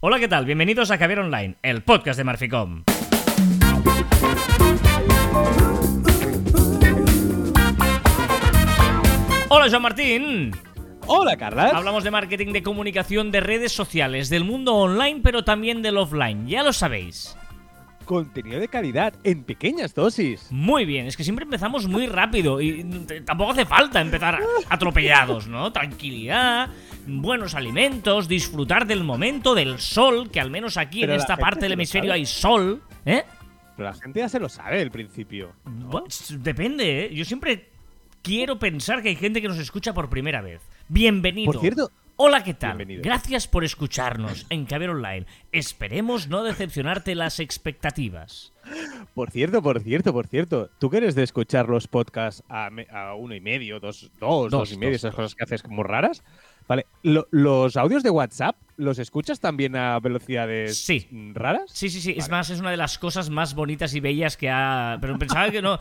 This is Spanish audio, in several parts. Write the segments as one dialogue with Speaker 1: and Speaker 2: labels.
Speaker 1: Hola, ¿qué tal? Bienvenidos a Caviar Online, el podcast de Marficom. Hola, Joan Martín.
Speaker 2: Hola, Carla.
Speaker 1: Hablamos de marketing, de comunicación, de redes sociales, del mundo online, pero también del offline. Ya lo sabéis.
Speaker 2: Contenido de calidad en pequeñas dosis.
Speaker 1: Muy bien, es que siempre empezamos muy rápido y tampoco hace falta empezar atropellados, ¿no? Tranquilidad, buenos alimentos, disfrutar del momento, del sol, que al menos aquí
Speaker 2: Pero
Speaker 1: en esta parte del hemisferio hay sol, ¿eh?
Speaker 2: Pero la gente ya se lo sabe al principio.
Speaker 1: Depende, ¿eh? Yo siempre quiero pensar que hay gente que nos escucha por primera vez. Bienvenido.
Speaker 2: Por cierto,
Speaker 1: Hola, ¿qué tal?
Speaker 2: Bienvenido.
Speaker 1: Gracias por escucharnos en Caber Online. Esperemos no decepcionarte las expectativas.
Speaker 2: por cierto, por cierto, por cierto. ¿Tú que eres de escuchar los podcasts a, me- a uno y medio, dos, dos, dos,
Speaker 1: Dos,
Speaker 2: y medio,
Speaker 1: dos,
Speaker 2: esas cosas que haces como raras? Vale, lo- ¿los audios de WhatsApp los escuchas también a velocidades
Speaker 1: Sí.
Speaker 2: raras?
Speaker 1: Sí, sí, sí. Es más, es una de las cosas más bonitas y bellas que ha. Pero pensaba que no.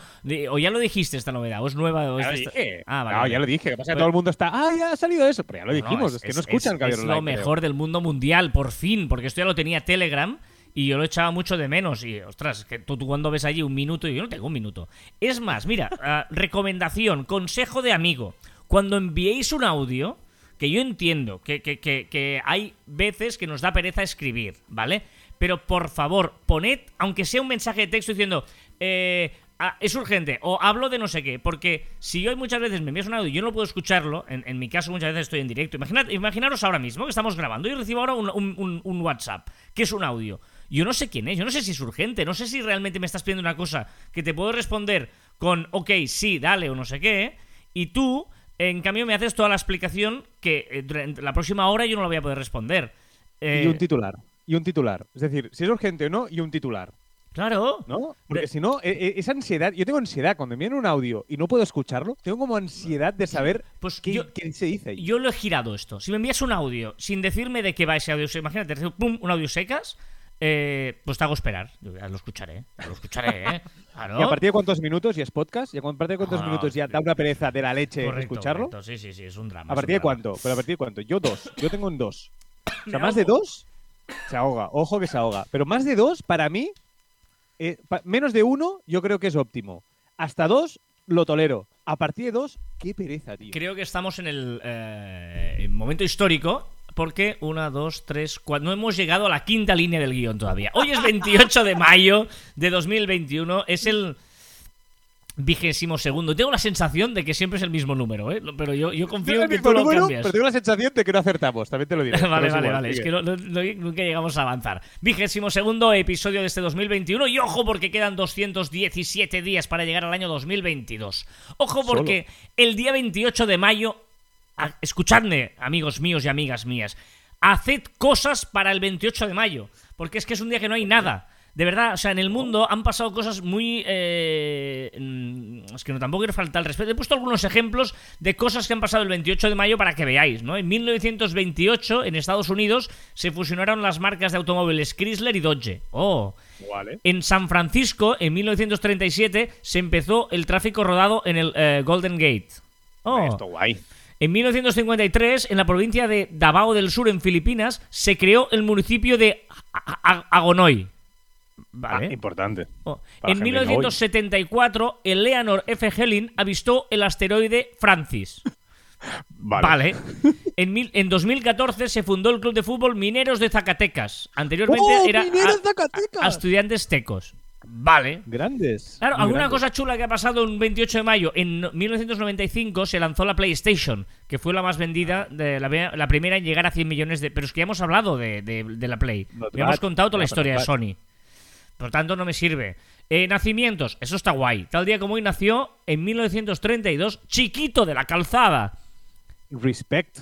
Speaker 1: O ya lo dijiste esta novedad, o es nueva. O es
Speaker 2: Ya lo dije.
Speaker 1: Ah, vale.
Speaker 2: No, ya lo dije. Pasa que
Speaker 1: Pues-
Speaker 2: todo el mundo está. Ah, ya ha salido eso. Pero ya lo
Speaker 1: No,
Speaker 2: dijimos. es, que no escuchan
Speaker 1: es, es
Speaker 2: Online,
Speaker 1: lo
Speaker 2: creo.
Speaker 1: mejor del mundo mundial, por fin, porque esto ya lo tenía Telegram y yo lo echaba mucho de menos. Y, ostras, que tú, tú cuando ves allí un minuto y yo no tengo un minuto. Es más, mira, ah, recomendación, consejo de amigo. Cuando enviéis un audio, que yo entiendo que, que- que- hay veces que nos da pereza escribir, ¿vale? Pero por favor, poned, aunque sea un mensaje de texto diciendo, eh, ah, es urgente, o hablo de no sé qué, porque si yo muchas veces me envías un audio y yo no puedo escucharlo, en, mi caso muchas veces estoy en directo, imaginad, imaginaros ahora mismo que estamos grabando y recibo ahora un- un WhatsApp, que es un audio. Yo no sé quién es, yo no sé si es urgente, no sé si realmente me estás pidiendo una cosa que te puedo responder con, ok, sí, dale o no sé qué, y tú, en cambio, me haces toda la explicación que eh, la próxima hora yo no la voy a poder responder. Eh,
Speaker 2: Y un titular. Y un titular. Es decir, si es urgente o no, y un titular.
Speaker 1: claro.
Speaker 2: ¿No? Porque
Speaker 1: De-
Speaker 2: si no, e- e- esa ansiedad. Yo tengo ansiedad cuando me viene un audio y no puedo escucharlo. Tengo como ansiedad de saber
Speaker 1: Pues
Speaker 2: qué,
Speaker 1: yo-
Speaker 2: qué se dice. ahí.
Speaker 1: Yo lo he girado esto. Si me envías un audio sin decirme de qué va ese audio, imagínate, pum, un audio secas, eh, pues te hago esperar. Ya lo escucharé, ya lo escucharé, ¿eh? Claro.
Speaker 2: ¿Y a partir de cuántos minutos ya es podcast? ¿Y a partir de cuántos
Speaker 1: No, no,
Speaker 2: minutos ya da una pereza de la leche
Speaker 1: Correcto,
Speaker 2: escucharlo?
Speaker 1: correcto. Sí, sí, sí, es un drama.
Speaker 2: ¿A partir de
Speaker 1: drama.
Speaker 2: cuánto? ¿Pero a partir de cuánto? Yo dos. Yo tengo un dos. O sea, más de dos se ahoga. Ojo que se ahoga. Pero más de dos, para mí, eh, pa- menos de uno, yo creo que es óptimo. Hasta dos, lo tolero. A partir de dos, qué pereza, tío.
Speaker 1: Creo que estamos en el eh, momento histórico. Porque una, dos, tres, cuatro. No hemos llegado a la quinta línea del guion todavía. Hoy es 28 de mayo de 2021. Es el vigésimo segundo. Tengo la sensación de que siempre es el mismo número, ¿eh? Pero yo, yo confío en que tú lo
Speaker 2: número,
Speaker 1: cambias.
Speaker 2: pero tengo la sensación de que no acertamos. También te lo diré.
Speaker 1: vale, vale, vale. Es que no- no- no- nunca llegamos a avanzar. Vigésimo segundo episodio de este 2021. Y ojo porque quedan 217 días para llegar al año 2022. Ojo porque el día 28 de mayo. A- escuchadme, amigos míos y amigas mías. Haced cosas para el 28 de mayo. Porque es que es un día que no hay nada. De verdad, o sea, en el mundo han pasado cosas muy... eh, mm, es que no tampoco quiero faltar el respeto. He puesto algunos ejemplos de cosas que han pasado el 28 de mayo para que veáis, ¿no? En 1928, en Estados Unidos, se fusionaron las marcas de automóviles Chrysler y Dodge. ¡Oh!
Speaker 2: Vale.
Speaker 1: En San Francisco, en 1937, se empezó el tráfico rodado en el eh, Golden Gate. ¡Oh!
Speaker 2: Esto guay.
Speaker 1: En 1953, en la provincia de Davao del Sur, en Filipinas, se creó el municipio de Agonoy. Vale.
Speaker 2: Ah, importante.
Speaker 1: Oh. En
Speaker 2: gente de hoy.
Speaker 1: 1974, Eleanor F. Hellin avistó el asteroide Francis. Vale. En, mil- en 2014 se fundó el club de fútbol Mineros de Zacatecas. Anteriormente
Speaker 2: ¡Oh,
Speaker 1: era
Speaker 2: Mineros
Speaker 1: a-
Speaker 2: Zacatecas!
Speaker 1: a estudiantes tecos. Vale.
Speaker 2: Grandes.
Speaker 1: Claro,
Speaker 2: muy
Speaker 1: alguna
Speaker 2: grandes.
Speaker 1: cosa chula que ha pasado un 28 de mayo. En no- 1995 se lanzó la PlayStation, que fue la más vendida, de la, primera en llegar a 100 millones de... Pero es que ya hemos hablado de, de- de la Play. Ya hemos contado toda la
Speaker 2: No,
Speaker 1: historia de Sony. Por tanto, no me sirve. Eh, nacimientos, eso está guay. Tal día como hoy nació, en 1932, Chiquito de la Calzada.
Speaker 2: Respect.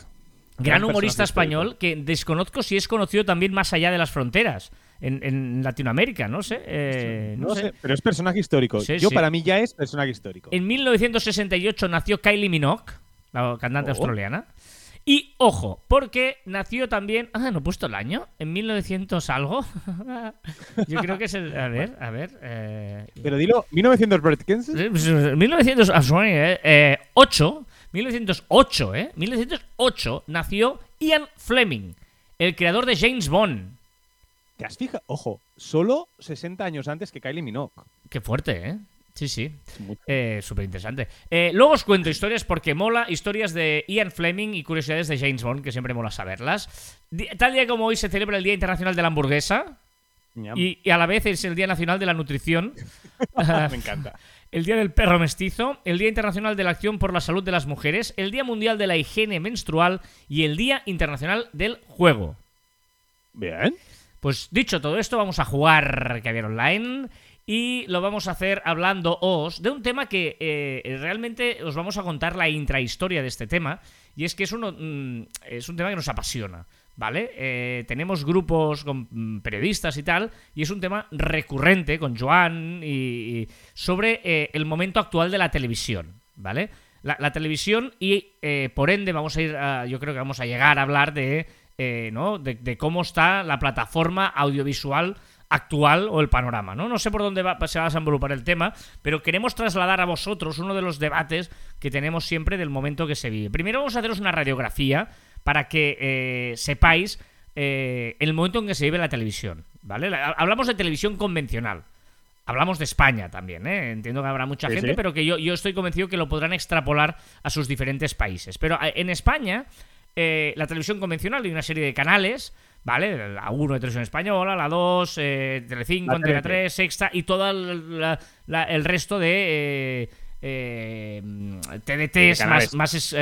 Speaker 1: Gran, humorista español que desconozco si es conocido también más allá de las fronteras. En, en Latinoamérica, no sé. Eh,
Speaker 2: no, no sé. sé. pero es personaje histórico.
Speaker 1: Sí,
Speaker 2: Yo,
Speaker 1: sí.
Speaker 2: para mí, ya es personaje histórico.
Speaker 1: En 1968 nació Kylie Minogue, la cantante
Speaker 2: oh.
Speaker 1: australiana. Y ojo, porque nació también. Ah, no he puesto el año. En 1900 algo. Yo creo que es el. A ver, a ver. Eh...
Speaker 2: Pero dilo, 1900
Speaker 1: 1908 1908, ¿eh? 1908 nació Ian Fleming, el creador de James Bond.
Speaker 2: ¿Te has fijado? Ojo, solo 60 años antes que Kylie Minogue.
Speaker 1: Qué fuerte, ¿eh? Sí, sí. Eh, Súper interesante. Eh, luego os cuento historias porque mola, historias de Ian Fleming y curiosidades de James Bond, que siempre mola saberlas. Tal día como hoy se celebra el Día Internacional de la Hamburguesa y, y a la vez es el Día Nacional de la Nutrición,
Speaker 2: Me encanta.
Speaker 1: El Día del Perro Mestizo, el Día Internacional de la Acción por la Salud de las Mujeres, el Día Mundial de la Higiene Menstrual y el Día Internacional del Juego.
Speaker 2: Bien.
Speaker 1: Pues dicho todo esto, vamos a jugar Caviar Online y lo vamos a hacer hablándoos de un tema que eh, realmente os vamos a contar la intrahistoria de este tema y es que es, uno, mm, es un tema que nos apasiona. ¿Vale? Eh, tenemos grupos con mm, periodistas y tal, y es un tema recurrente con Joan y, sobre eh, el momento actual de la televisión, ¿vale? La, televisión y eh, por ende vamos a ir, a- yo creo que vamos a llegar a hablar de, ¿no? de, de cómo está la plataforma audiovisual actual o el panorama, ¿no? No sé por dónde va, se va a desenvolupar el tema, pero queremos trasladar a vosotros uno de los debates que tenemos siempre del momento que se vive. Primero vamos a haceros una radiografía para que eh, sepáis eh, el momento en que se vive la televisión, ¿vale? La- Hablamos de televisión convencional. Hablamos de España también, ¿eh? Entiendo que habrá mucha
Speaker 2: Sí,
Speaker 1: gente,
Speaker 2: sí.
Speaker 1: pero que yo, yo estoy convencido que lo podrán extrapolar a sus diferentes países. Pero eh, en España, eh, la televisión convencional hay una serie de canales, ¿vale? La 1 de televisión española, la 2, eh, Telecinco, Antena
Speaker 2: TDT.
Speaker 1: 3, Sexta y todo el, la- la- el resto de... TDTs, más,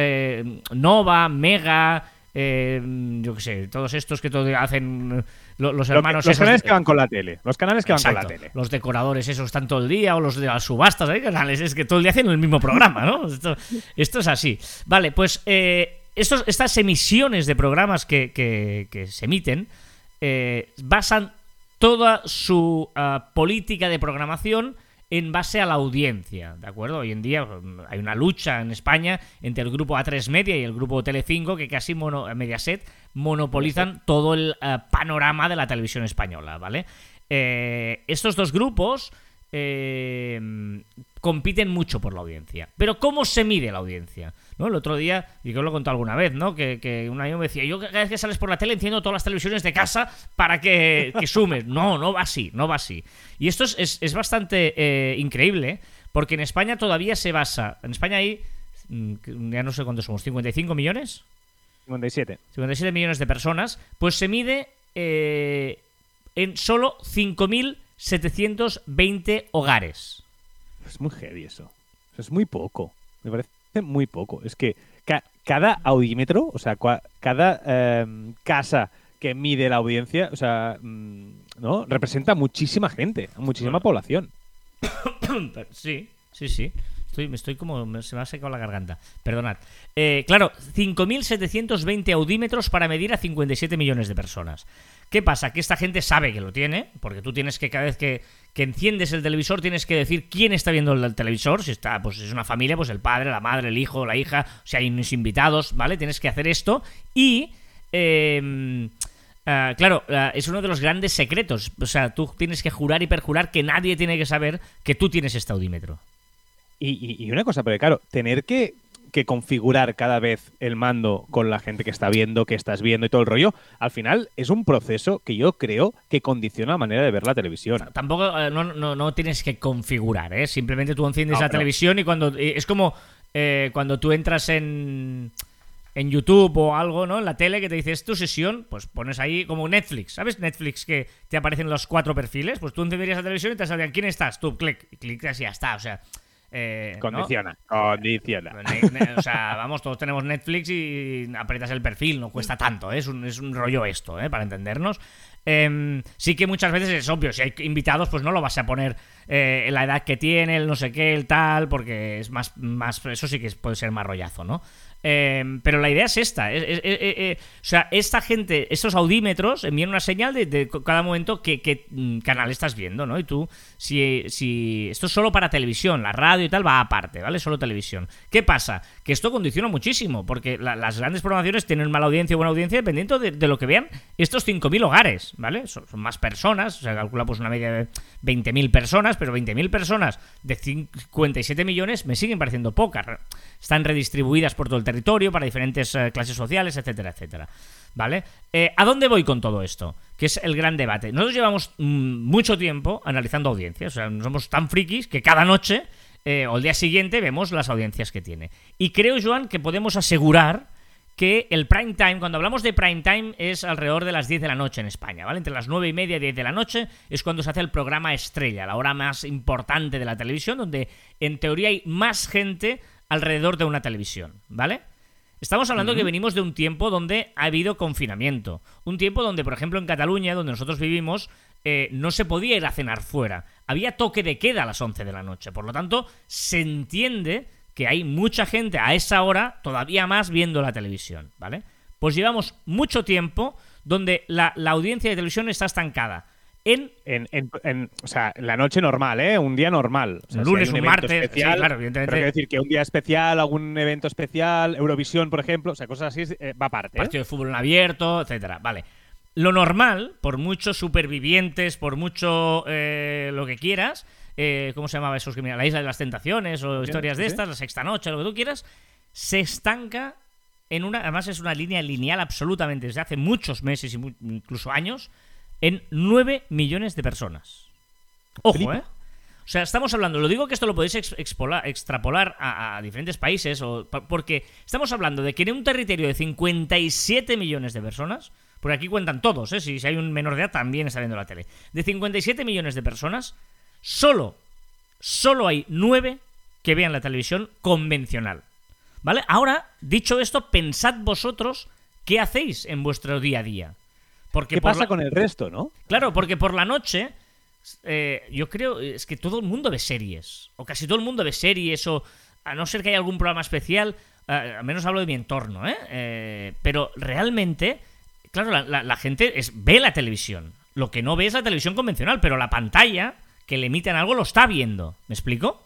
Speaker 1: Nova, Mega, eh, yo qué sé, todos estos que todo hacen lo- los
Speaker 2: Lo que-
Speaker 1: hermanos.
Speaker 2: los canales
Speaker 1: de-
Speaker 2: que van con la tele. Los canales que van con la tele.
Speaker 1: Los decoradores esos están todo el día, o los de las subastas, hay canales, es que todo el día hacen el mismo programa, ¿no? Esto, esto es así. Vale, pues eh, estos, estas emisiones de programas que, que- que se emiten eh, basan toda su ah, política de programación en base a la audiencia, ¿de acuerdo? Hoy en día mm, hay una lucha en España entre el grupo A3 Media y el grupo Telecinco que casi mono, Mediaset monopolizan todo el eh, panorama de la televisión española, ¿vale? Eh, estos dos grupos eh, compiten mucho por la audiencia. Pero ¿cómo se mide la audiencia? ¿No? El otro día, y que os lo he contado alguna vez, ¿no? Que, que un amigo me decía, yo cada vez que sales por la tele enciendo todas las televisiones de casa para que, que sumes. No, no va así, no va así. Y esto es, es- es bastante eh, increíble, porque en España todavía se basa... En España hay, mm, ya no sé cuántos somos, 55 millones.
Speaker 2: 57.
Speaker 1: 57 millones de personas, pues se mide eh, en solo 5.720 hogares.
Speaker 2: Es muy heavy eso. Eso Es muy poco. Me parece muy poco. Es que ca- cada audímetro, o sea, cada em, casa que mide la audiencia, o sea, mm, ¿no? Representa muchísima gente, muchísima
Speaker 1: Bueno.
Speaker 2: población.
Speaker 1: sí, sí, sí. Estoy, me estoy como. me- se me ha secado la garganta. Perdonad. Eh, claro, 5.720 audímetros para medir a 57 millones de personas. ¿Qué pasa? Que esta gente sabe que lo tiene, porque tú tienes que, cada vez que, que enciendes el televisor, tienes que decir quién está viendo el televisor. Si está, pues es una familia, pues el padre, la madre, el hijo, la hija, si hay unos invitados, ¿vale? Tienes que hacer esto. Y. eh, Ah, claro, ah, es uno de los grandes secretos. O sea, tú tienes que jurar y perjurar que nadie tiene que saber que tú tienes este audímetro.
Speaker 2: Y, y- una cosa, porque claro, tener que, que configurar cada vez el mando con la gente que está viendo, que estás viendo y todo el rollo, al final es un proceso que yo creo que condiciona la manera de ver la televisión.
Speaker 1: Tampoco eh, no, no, no tienes que configurar, ¿eh? Simplemente tú enciendes
Speaker 2: No,
Speaker 1: la
Speaker 2: pero-
Speaker 1: televisión y cuando. eh, Es como eh, cuando tú entras en. En YouTube o algo, ¿no? En la tele que te dices tu sesión, pues pones ahí como Netflix. ¿Sabes Netflix que te aparecen los cuatro perfiles? Pues tú encenderías la televisión y te saldría ¿quién estás? Tú, clic, y clicas y ya está. O sea. Eh, ¿no?
Speaker 2: Condiciona, condiciona.
Speaker 1: Ne- ne- O sea, vamos, todos tenemos Netflix y aprietas el perfil, no cuesta tanto, ¿eh? es, un, es un rollo esto, ¿eh? para entendernos. Em, sí que muchas veces es obvio, si hay invitados, pues no lo vas a poner eh, en la edad que tiene, el no sé qué, el tal, porque es más, más eso sí que puede ser más rollazo, ¿no? Em, pero la idea es esta, es- es- o sea, esta gente, estos audímetros envían una señal de, cada momento qué mm, canal estás viendo, ¿no? Y tú, si, esto es solo para televisión, la radio y tal va aparte, ¿vale? Solo televisión. ¿Qué pasa? Que esto condiciona muchísimo, porque la- las grandes programaciones tienen mala audiencia o buena audiencia dependiendo de, lo que vean estos 5.000 hogares, ¿vale? Son, más personas, o sea, calcula pues una media de 20.000 personas, pero 20.000 personas de 57 millones me siguen pareciendo pocas. Están redistribuidas por todo el territorio, para diferentes eh, clases sociales, etcétera, etcétera. ¿Vale? Eh, ¿A dónde voy con todo esto? Que es el gran debate. Nosotros llevamos mm, mucho tiempo analizando audiencias. O sea, somos tan frikis que cada noche eh, o el día siguiente vemos las audiencias que tiene. Y creo, Joan, que podemos asegurar que el prime time, cuando hablamos de prime time, es alrededor de las 10 de la noche en España, ¿vale? Entre las 9 y media y 10 de la noche es cuando se hace el programa estrella, la hora más importante de la televisión, donde en teoría hay más gente alrededor de una televisión, ¿vale? Estamos hablando que venimos de un tiempo donde ha habido confinamiento. Un tiempo donde, por ejemplo, en Cataluña, donde nosotros vivimos, eh, no se podía ir a cenar fuera. Había toque de queda a las 11 de la noche. Por lo tanto, se entiende que hay mucha gente a esa hora todavía más viendo la televisión, ¿vale? Pues llevamos mucho tiempo donde la, audiencia de televisión está estancada. En,
Speaker 2: en, o sea, la noche normal, ¿eh? Un día normal.
Speaker 1: un lunes, un, martes, especial, claro, evidentemente.
Speaker 2: Pero quiero decir que un día especial, algún evento especial, Eurovisión, por ejemplo, o sea, cosas así, eh, va aparte.
Speaker 1: ¿eh? Partido de fútbol en abierto, etcétera. Vale. Lo normal, por muchos supervivientes, por mucho eh, lo que quieras, eh, ¿cómo se llamaba eso? La isla de las tentaciones o historias de estas, la sexta noche, lo que tú quieras, se estanca en una, además es una línea lineal absolutamente desde hace muchos meses incluso años, en 9 millones de personas. Ojo, ¿eh? O sea, estamos hablando, lo digo que esto lo podéis extrapolar a, diferentes países, o, porque estamos hablando de que en un territorio de 57 millones de personas, porque aquí cuentan todos, ¿eh? si, si hay un menor de edad también está viendo la tele, de 57 millones de personas, Solo, solo hay nueve que vean la televisión convencional. ¿Vale? Ahora, dicho esto, pensad vosotros qué hacéis en vuestro día a día.
Speaker 2: Porque ¿Qué pasa con el resto, no?
Speaker 1: Claro, porque por la noche, eh, yo creo, es que todo el mundo ve series. O casi todo el mundo ve series, o a no ser que haya algún programa especial, eh, al menos hablo de mi entorno, ¿eh? ¿eh? pero realmente, claro, la, gente es, ve la televisión. Lo que no ve es la televisión convencional, pero la pantalla que le emiten algo lo está viendo. ¿Me explico?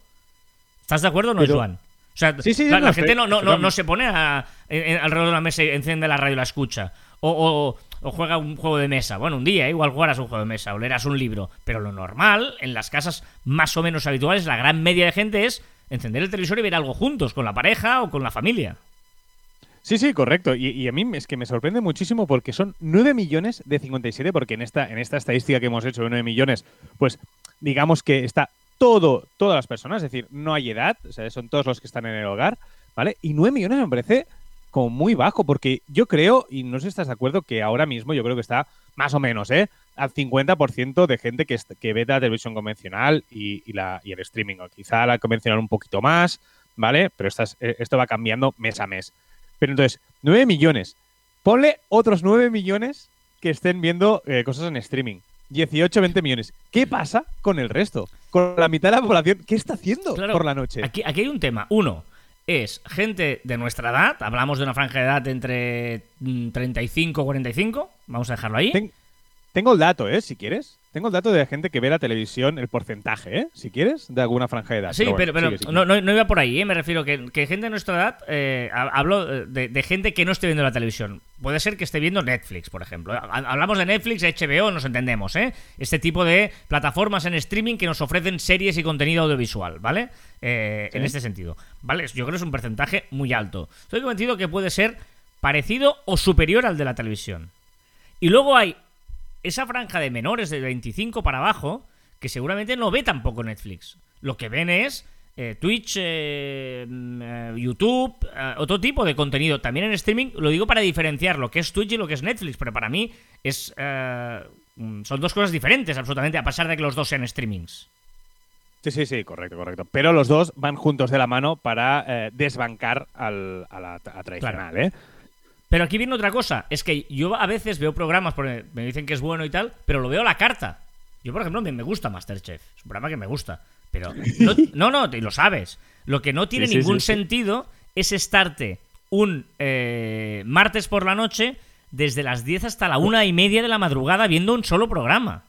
Speaker 1: ¿Estás de acuerdo o no, Juan? O sea, la, gente no, no, no, se pone a, alrededor de la mesa y enciende la radio y la escucha. O, o, juega un juego de mesa. Bueno, un día igual jugarás un juego de mesa o leerás un libro. Pero lo normal, en las casas más o menos habituales, la gran media de gente es encender el televisor y ver algo juntos, con la pareja o con la familia.
Speaker 2: Sí, sí, correcto. Y, a mí es que me sorprende muchísimo porque son 9 millones de 57, porque en esta, en esta estadística que hemos hecho de 9 millones, pues digamos que está todo, todas las personas, es decir, no hay edad, o sea, son todos los que están en el hogar, ¿vale? Y 9 millones me parece como muy bajo, porque yo creo, y no sé si estás de acuerdo, que ahora mismo yo creo que está más o menos, ¿eh? Al 50% de gente que, que ve la televisión convencional y, la, y el streaming, o quizá la convencional un poquito más, ¿vale? Pero eh, esto va cambiando mes a mes. Pero entonces, 9 millones. Ponle otros 9 millones que estén viendo eh, cosas en streaming. 18, 20 millones. ¿Qué pasa con el resto? Con la mitad de la población, ¿qué está haciendo por la noche?
Speaker 1: Aquí, aquí hay un tema. Uno, es gente de nuestra edad, hablamos de una franja de edad entre 35 y 45, vamos a dejarlo ahí.
Speaker 2: Tengo el dato, ¿eh? Si quieres. Tengo el dato de gente que ve la televisión, el porcentaje, ¿eh? Si quieres, de alguna franja de edad.
Speaker 1: Sí, pero, no, iba por ahí, ¿eh? Me refiero que, que gente de nuestra edad, eh, hablo de, gente que no esté viendo la televisión. Puede ser que esté viendo Netflix, por ejemplo. Hablamos de Netflix, HBO, nos entendemos, ¿eh? Este tipo de plataformas en streaming que nos ofrecen series y contenido audiovisual, ¿vale? Eh, en este sentido. ¿Vale? Yo creo que es un porcentaje muy alto. Estoy convencido que puede ser parecido o superior al de la televisión. Y luego hay esa franja de menores de 25 para abajo, que seguramente no ve tampoco Netflix. Lo que ven es eh, Twitch, eh, mm, eh, YouTube, otro tipo de contenido. También en streaming, lo digo para diferenciar lo que es Twitch y lo que es Netflix, pero para mí es mm, son dos cosas diferentes, absolutamente, a pesar de que los dos sean streamings.
Speaker 2: Sí, sí, sí, correcto, correcto. Pero los dos van juntos de la mano para desbancar al, a la tradicional, ¿eh?
Speaker 1: Pero aquí viene otra cosa, es que yo a veces veo programas porque me dicen que es bueno y tal, pero lo veo a la carta. Yo, por ejemplo, me, me gusta Masterchef, es un programa que me gusta, pero no, no, y lo sabes. Lo que no tiene ningún sentido es estarte un eh, martes por la noche desde las 10 hasta la una y media de la madrugada viendo un solo programa.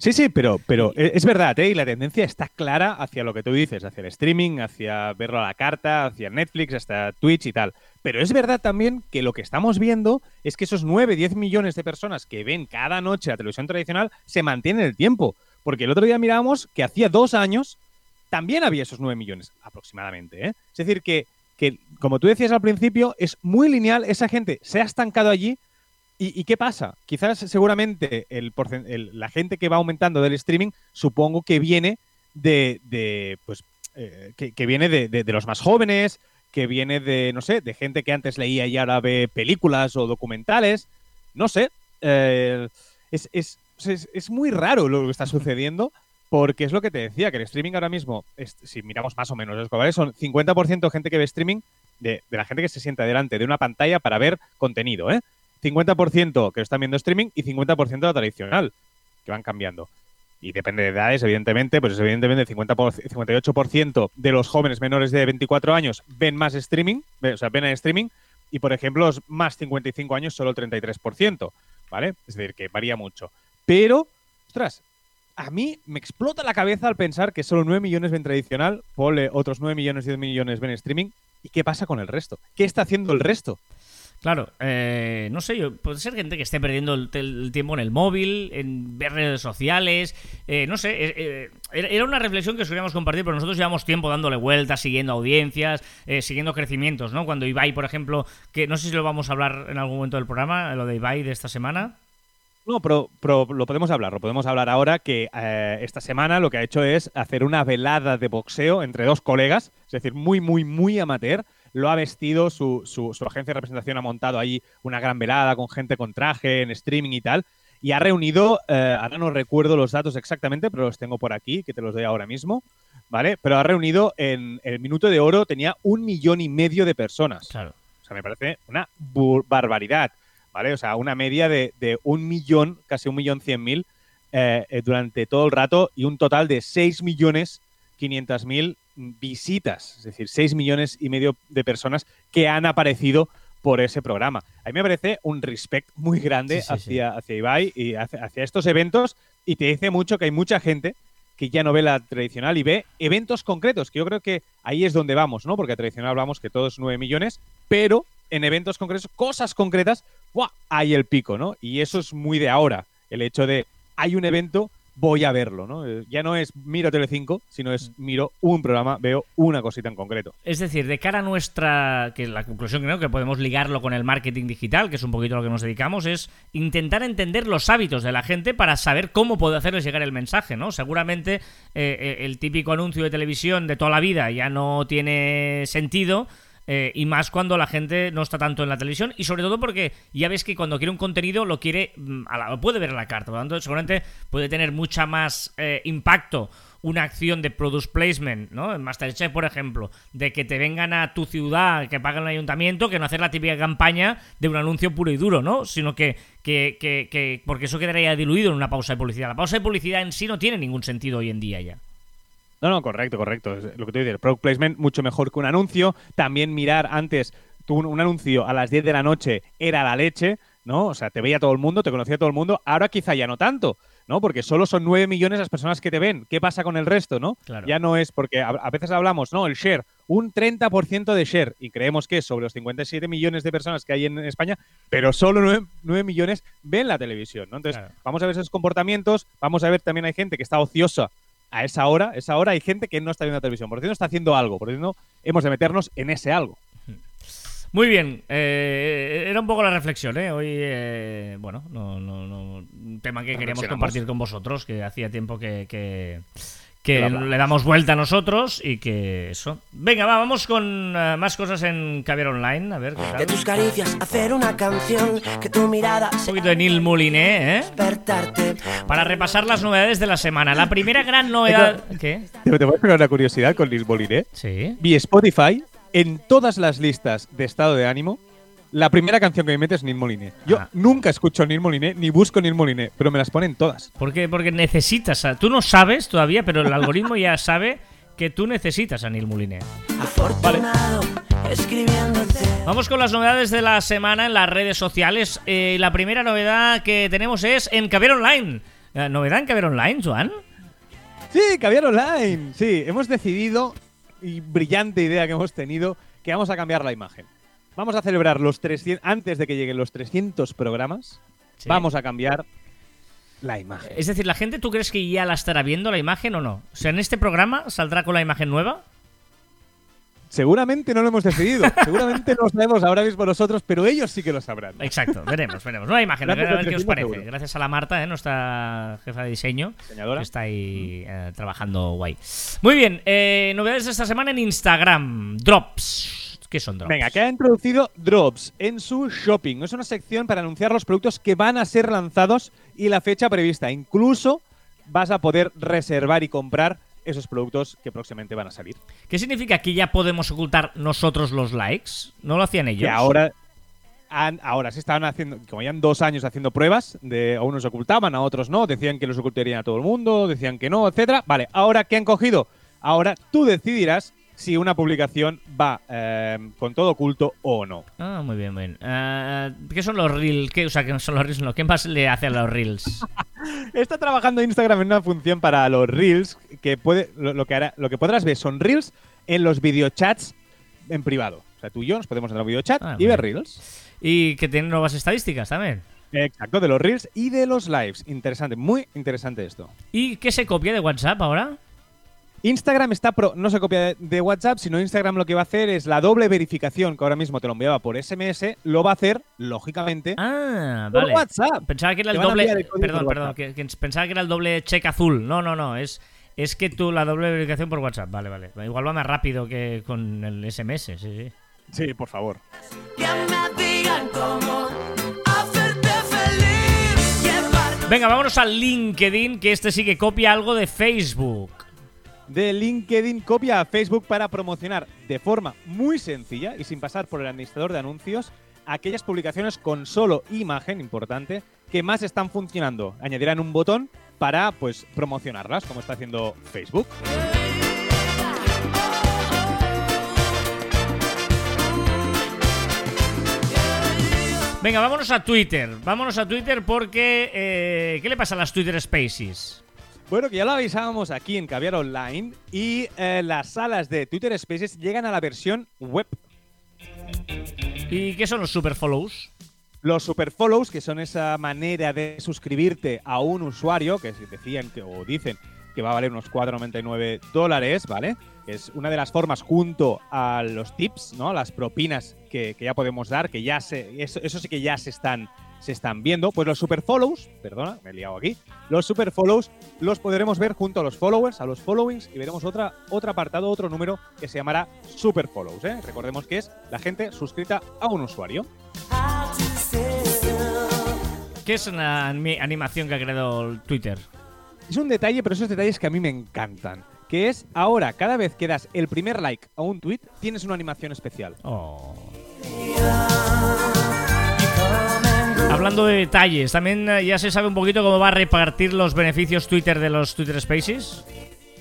Speaker 2: Sí, sí, pero, pero e, es verdad, ¿eh? y la tendencia está clara hacia lo que tú dices, hacia el streaming, hacia verlo a la carta, hacia Netflix, hasta Twitch y tal. Pero es verdad también que lo que estamos viendo es que esos 9, 10 millones de personas que ven cada noche la televisión tradicional se mantienen en el tiempo. Porque el otro día mirábamos que hacía dos años también había esos 9 millones aproximadamente. ¿eh? Es decir, que, que, como tú decías al principio, es muy lineal, esa gente se ha estancado allí. ¿Y, qué pasa? Quizás seguramente el, la gente que va aumentando del streaming, supongo que viene de, pues, eh, que, viene de, los más jóvenes, que viene de, no sé, de gente que antes leía y ahora ve películas o documentales. No sé. Eh, es, es, es, muy raro lo que está sucediendo. Porque es lo que te decía, que el streaming ahora mismo, si miramos más o menos los globales, son 50% gente que ve streaming de, la gente que se sienta delante de una pantalla para ver contenido, ¿eh? 50% que están viendo streaming y 50% la tradicional, que van cambiando. Y depende de edades, evidentemente, pues evidentemente el 50 58% de los jóvenes menores de 24 años ven más streaming, o sea, ven en streaming, y por ejemplo, los más 55 años solo el 33%, ¿vale? Es decir, que varía mucho. Pero, ostras, a mí me explota la cabeza al pensar que solo 9 millones ven tradicional, pole otros 9 millones, 10 millones ven streaming. ¿Y qué pasa con el resto? ¿Qué está haciendo el resto?
Speaker 1: Claro, eh, no sé, puede ser gente que esté perdiendo el, tiempo en el móvil, en ver redes sociales, eh, no sé, eh, era una reflexión que queríamos compartir, pero nosotros llevamos tiempo dándole vueltas, siguiendo audiencias, siguiendo crecimientos, ¿no? Cuando Ibai, por ejemplo, que no sé si lo vamos a hablar en algún momento del programa, lo de Ibai de esta semana.
Speaker 2: No, pero, lo podemos hablar, lo podemos hablar ahora que eh, esta semana lo que ha hecho es hacer una velada de boxeo entre dos colegas, es decir, muy, muy, muy amateur. Lo ha vestido, su, su, agencia de representación ha montado ahí una gran velada con gente con traje, en streaming y tal. Y ha reunido, eh, ahora no recuerdo los datos exactamente, pero los tengo por aquí, que te los doy ahora mismo, ¿vale? Pero ha reunido en, el Minuto de Oro, tenía un millón y medio de personas.
Speaker 1: Claro.
Speaker 2: O sea, me parece una barbaridad. ¿vale? O sea, una media de, un millón, casi un millón cien mil eh, eh, durante todo el rato y un total de seis millones quinientas mil visitas, es decir, seis millones y medio de personas que han aparecido por ese programa. A mí me parece un respect muy grande hacia, hacia Ibai y hacia, hacia, estos eventos y te dice mucho que hay mucha gente que ya no ve la tradicional y ve eventos concretos, que yo creo que ahí es donde vamos, ¿no? Porque tradicional hablamos que todos nueve millones, pero en eventos concretos, cosas concretas, ¡buah! hay el pico, ¿no? Y eso es muy de ahora, el hecho de hay un evento, voy a verlo, ¿no? Eh, ya no es miro Tele5, sino es miro un programa, veo una cosita en concreto.
Speaker 1: Es decir, de cara a nuestra, que la conclusión creo que podemos ligarlo con el marketing digital, que es un poquito a lo que nos dedicamos, es intentar entender los hábitos de la gente para saber cómo puede hacerles llegar el mensaje, ¿no? Seguramente eh, eh, el típico anuncio de televisión de toda la vida ya no tiene sentido eh, y más cuando la gente no está tanto en la televisión y sobre todo porque ya ves que cuando quiere un contenido lo quiere, mm, lo puede ver a la carta, por lo tanto seguramente puede tener mucha más eh, impacto una acción de produce placement, ¿no? En Masterchef, por ejemplo, de que te vengan a tu ciudad, que paguen el ayuntamiento, que no hacer la típica campaña de un anuncio puro y duro, ¿no? Sino que, que, que, que porque eso quedaría diluido en una pausa de publicidad. La pausa de publicidad en sí no tiene ningún sentido hoy en día ya.
Speaker 2: No, no, correcto, correcto. lo que te digo, el product placement mucho mejor que un anuncio. También mirar antes, un, un anuncio a las 10 de la noche era la leche, ¿no? O sea, te veía todo el mundo, te conocía todo el mundo. Ahora quizá ya no tanto. ¿no? Porque solo son 9 millones las personas que te ven. ¿Qué pasa con el resto, no? Ya no es porque a, veces hablamos, no, el share, un 30% de share y creemos que es sobre los 57 millones de personas que hay en España, pero solo 9, millones ven la televisión, ¿no? Entonces, vamos a ver esos comportamientos, vamos a ver también hay gente que está ociosa a esa hora, esa hora hay gente que no está viendo la televisión, por lo tanto está haciendo algo, por lo tanto hemos de meternos en ese algo.
Speaker 1: Muy bien, eh, era un poco la reflexión, ¿eh? Hoy, eh, bueno, no, no, no, un tema que queríamos compartir con vosotros, que hacía tiempo que, que, le damos vuelta a nosotros y que eso. Venga, va, vamos con eh, más cosas en Caviar Online, a ver qué tal.
Speaker 3: De tus caricias hacer una canción, que tu mirada...
Speaker 1: Un poquito de Neil Mouliné, ¿eh? Para repasar las novedades de la semana. La primera gran novedad... ¿Qué?
Speaker 2: Te voy a poner una curiosidad con Neil Mouliné.
Speaker 1: Sí.
Speaker 2: Vi Spotify en todas las listas de estado de ánimo, la primera canción que me mete es Neil Moliné. Yo ah. nunca escucho Neil Moliné ni busco Neil Moliné, pero me las ponen todas.
Speaker 1: ¿Por qué? Porque necesitas. A, tú no sabes todavía, pero el algoritmo ya sabe que tú necesitas a Neil Moliné.
Speaker 3: Vale.
Speaker 1: Vamos con las novedades de la semana en las redes sociales. Eh, la primera novedad que tenemos es en Caber Online. Eh, ¿Novedad en Caber Online, Joan?
Speaker 2: Sí, Caber Online. Sí, hemos decidido y brillante idea que hemos tenido que vamos a cambiar la imagen. Vamos a celebrar los 300, antes de que lleguen los 300 programas, vamos a cambiar la imagen.
Speaker 1: Es decir, ¿la gente tú crees que ya la estará viendo la imagen o no? O sea, ¿en este programa saldrá con la imagen nueva?
Speaker 2: Seguramente no lo hemos decidido. Seguramente no lo sabemos ahora mismo nosotros, pero ellos sí que lo sabrán.
Speaker 1: Exacto, veremos, veremos. Nueva imagen, a ver, a ver qué os parece.
Speaker 2: seguro.
Speaker 1: Gracias a la Marta, ¿eh? nuestra jefa de diseño,
Speaker 2: Diseñadora.
Speaker 1: que está ahí eh, trabajando guay. Muy bien, eh, novedades esta semana en Instagram. Drops. ¿Qué son drops?
Speaker 2: Venga, que ha introducido Drops en su shopping. Es una sección para anunciar los productos que van a ser lanzados y la fecha prevista. Incluso vas a poder reservar y comprar esos productos que próximamente van a salir.
Speaker 1: ¿Qué significa que ya podemos ocultar nosotros los likes? ¿No lo hacían ellos?
Speaker 2: Que ahora, han- ahora se estaban haciendo, como ya dos años haciendo pruebas, de a unos ocultaban, a otros no, decían que los ocultarían a todo el mundo, decían que no, etcétera. Vale, ahora ¿qué han cogido? Ahora tú decidirás si una publicación va eh, con todo oculto o no.
Speaker 1: Ah, muy bien, muy bien. Ah, ¿Qué son los reels? ¿Qué, o sea, ¿qué son los reels? No, ¿Qué más le hace a los reels?
Speaker 2: Está trabajando Instagram en una función para los reels que puede lo, lo que hará, lo que podrás ver son reels en los videochats en privado. O sea, tú y yo nos podemos entrar a un videochat
Speaker 1: Ah,
Speaker 2: y ver
Speaker 1: bien.
Speaker 2: reels.
Speaker 1: y que tienen nuevas estadísticas también.
Speaker 2: Exacto, de los reels y de los lives. Interesante, muy interesante esto.
Speaker 1: ¿Y qué se copia de WhatsApp ahora?
Speaker 2: Instagram está pro- no se copia de, WhatsApp, sino Instagram lo que va a hacer es la doble verificación que ahora mismo te lo enviaba por SMS, lo va a hacer, lógicamente,
Speaker 1: Ah,
Speaker 2: por
Speaker 1: vale.
Speaker 2: WhatsApp.
Speaker 1: Pensaba que era el doble.
Speaker 2: el
Speaker 1: Perdón,
Speaker 2: por
Speaker 1: perdón.
Speaker 2: WhatsApp.
Speaker 1: Que, que pensaba que era el doble check azul. No, no, no. Es, es que tú la doble verificación por WhatsApp. Vale, vale. Igual va más rápido que con el SMS. Sí, sí.
Speaker 2: Sí, por favor.
Speaker 1: Venga, vámonos al LinkedIn, que este sí que copia algo de Facebook.
Speaker 2: De LinkedIn copia a Facebook para promocionar de forma muy sencilla y sin pasar por el administrador de anuncios aquellas publicaciones con solo imagen, importante, que más están funcionando. Añadirán un botón para pues promocionarlas, como está haciendo Facebook.
Speaker 1: Venga, vámonos a Twitter. Vámonos a Twitter porque. eh, ¿Qué le pasa a las Twitter Spaces?
Speaker 2: Bueno, que ya lo avisábamos aquí en Caviar Online y eh, las salas de Twitter Spaces llegan a la versión web.
Speaker 1: ¿Y qué son los super follows?
Speaker 2: Los super follows, que son esa manera de suscribirte a un usuario, que decían que, o dicen que va a valer unos 4,99 dólares, ¿vale? Es una de las formas junto a los tips, ¿no? Las propinas que, que ya podemos dar, que ya se. Eso, eso sí que ya se están, se están viendo. Pues los super follows, perdona, me he liado aquí. Los super follows los podremos ver junto a los followers, a los followings, y veremos otra, otro apartado, otro número que se llamará super follows, ¿eh? Recordemos que es la gente suscrita a un usuario.
Speaker 1: ¿Qué es una animación que ha creado el Twitter?
Speaker 2: Es un detalle, pero esos detalles que a mí me encantan. Que es ahora, cada vez que das el primer like a un tweet, tienes una animación especial.
Speaker 1: Oh. Hablando de detalles, también eh, ya se sabe un poquito cómo va a repartir los beneficios Twitter de los Twitter Spaces.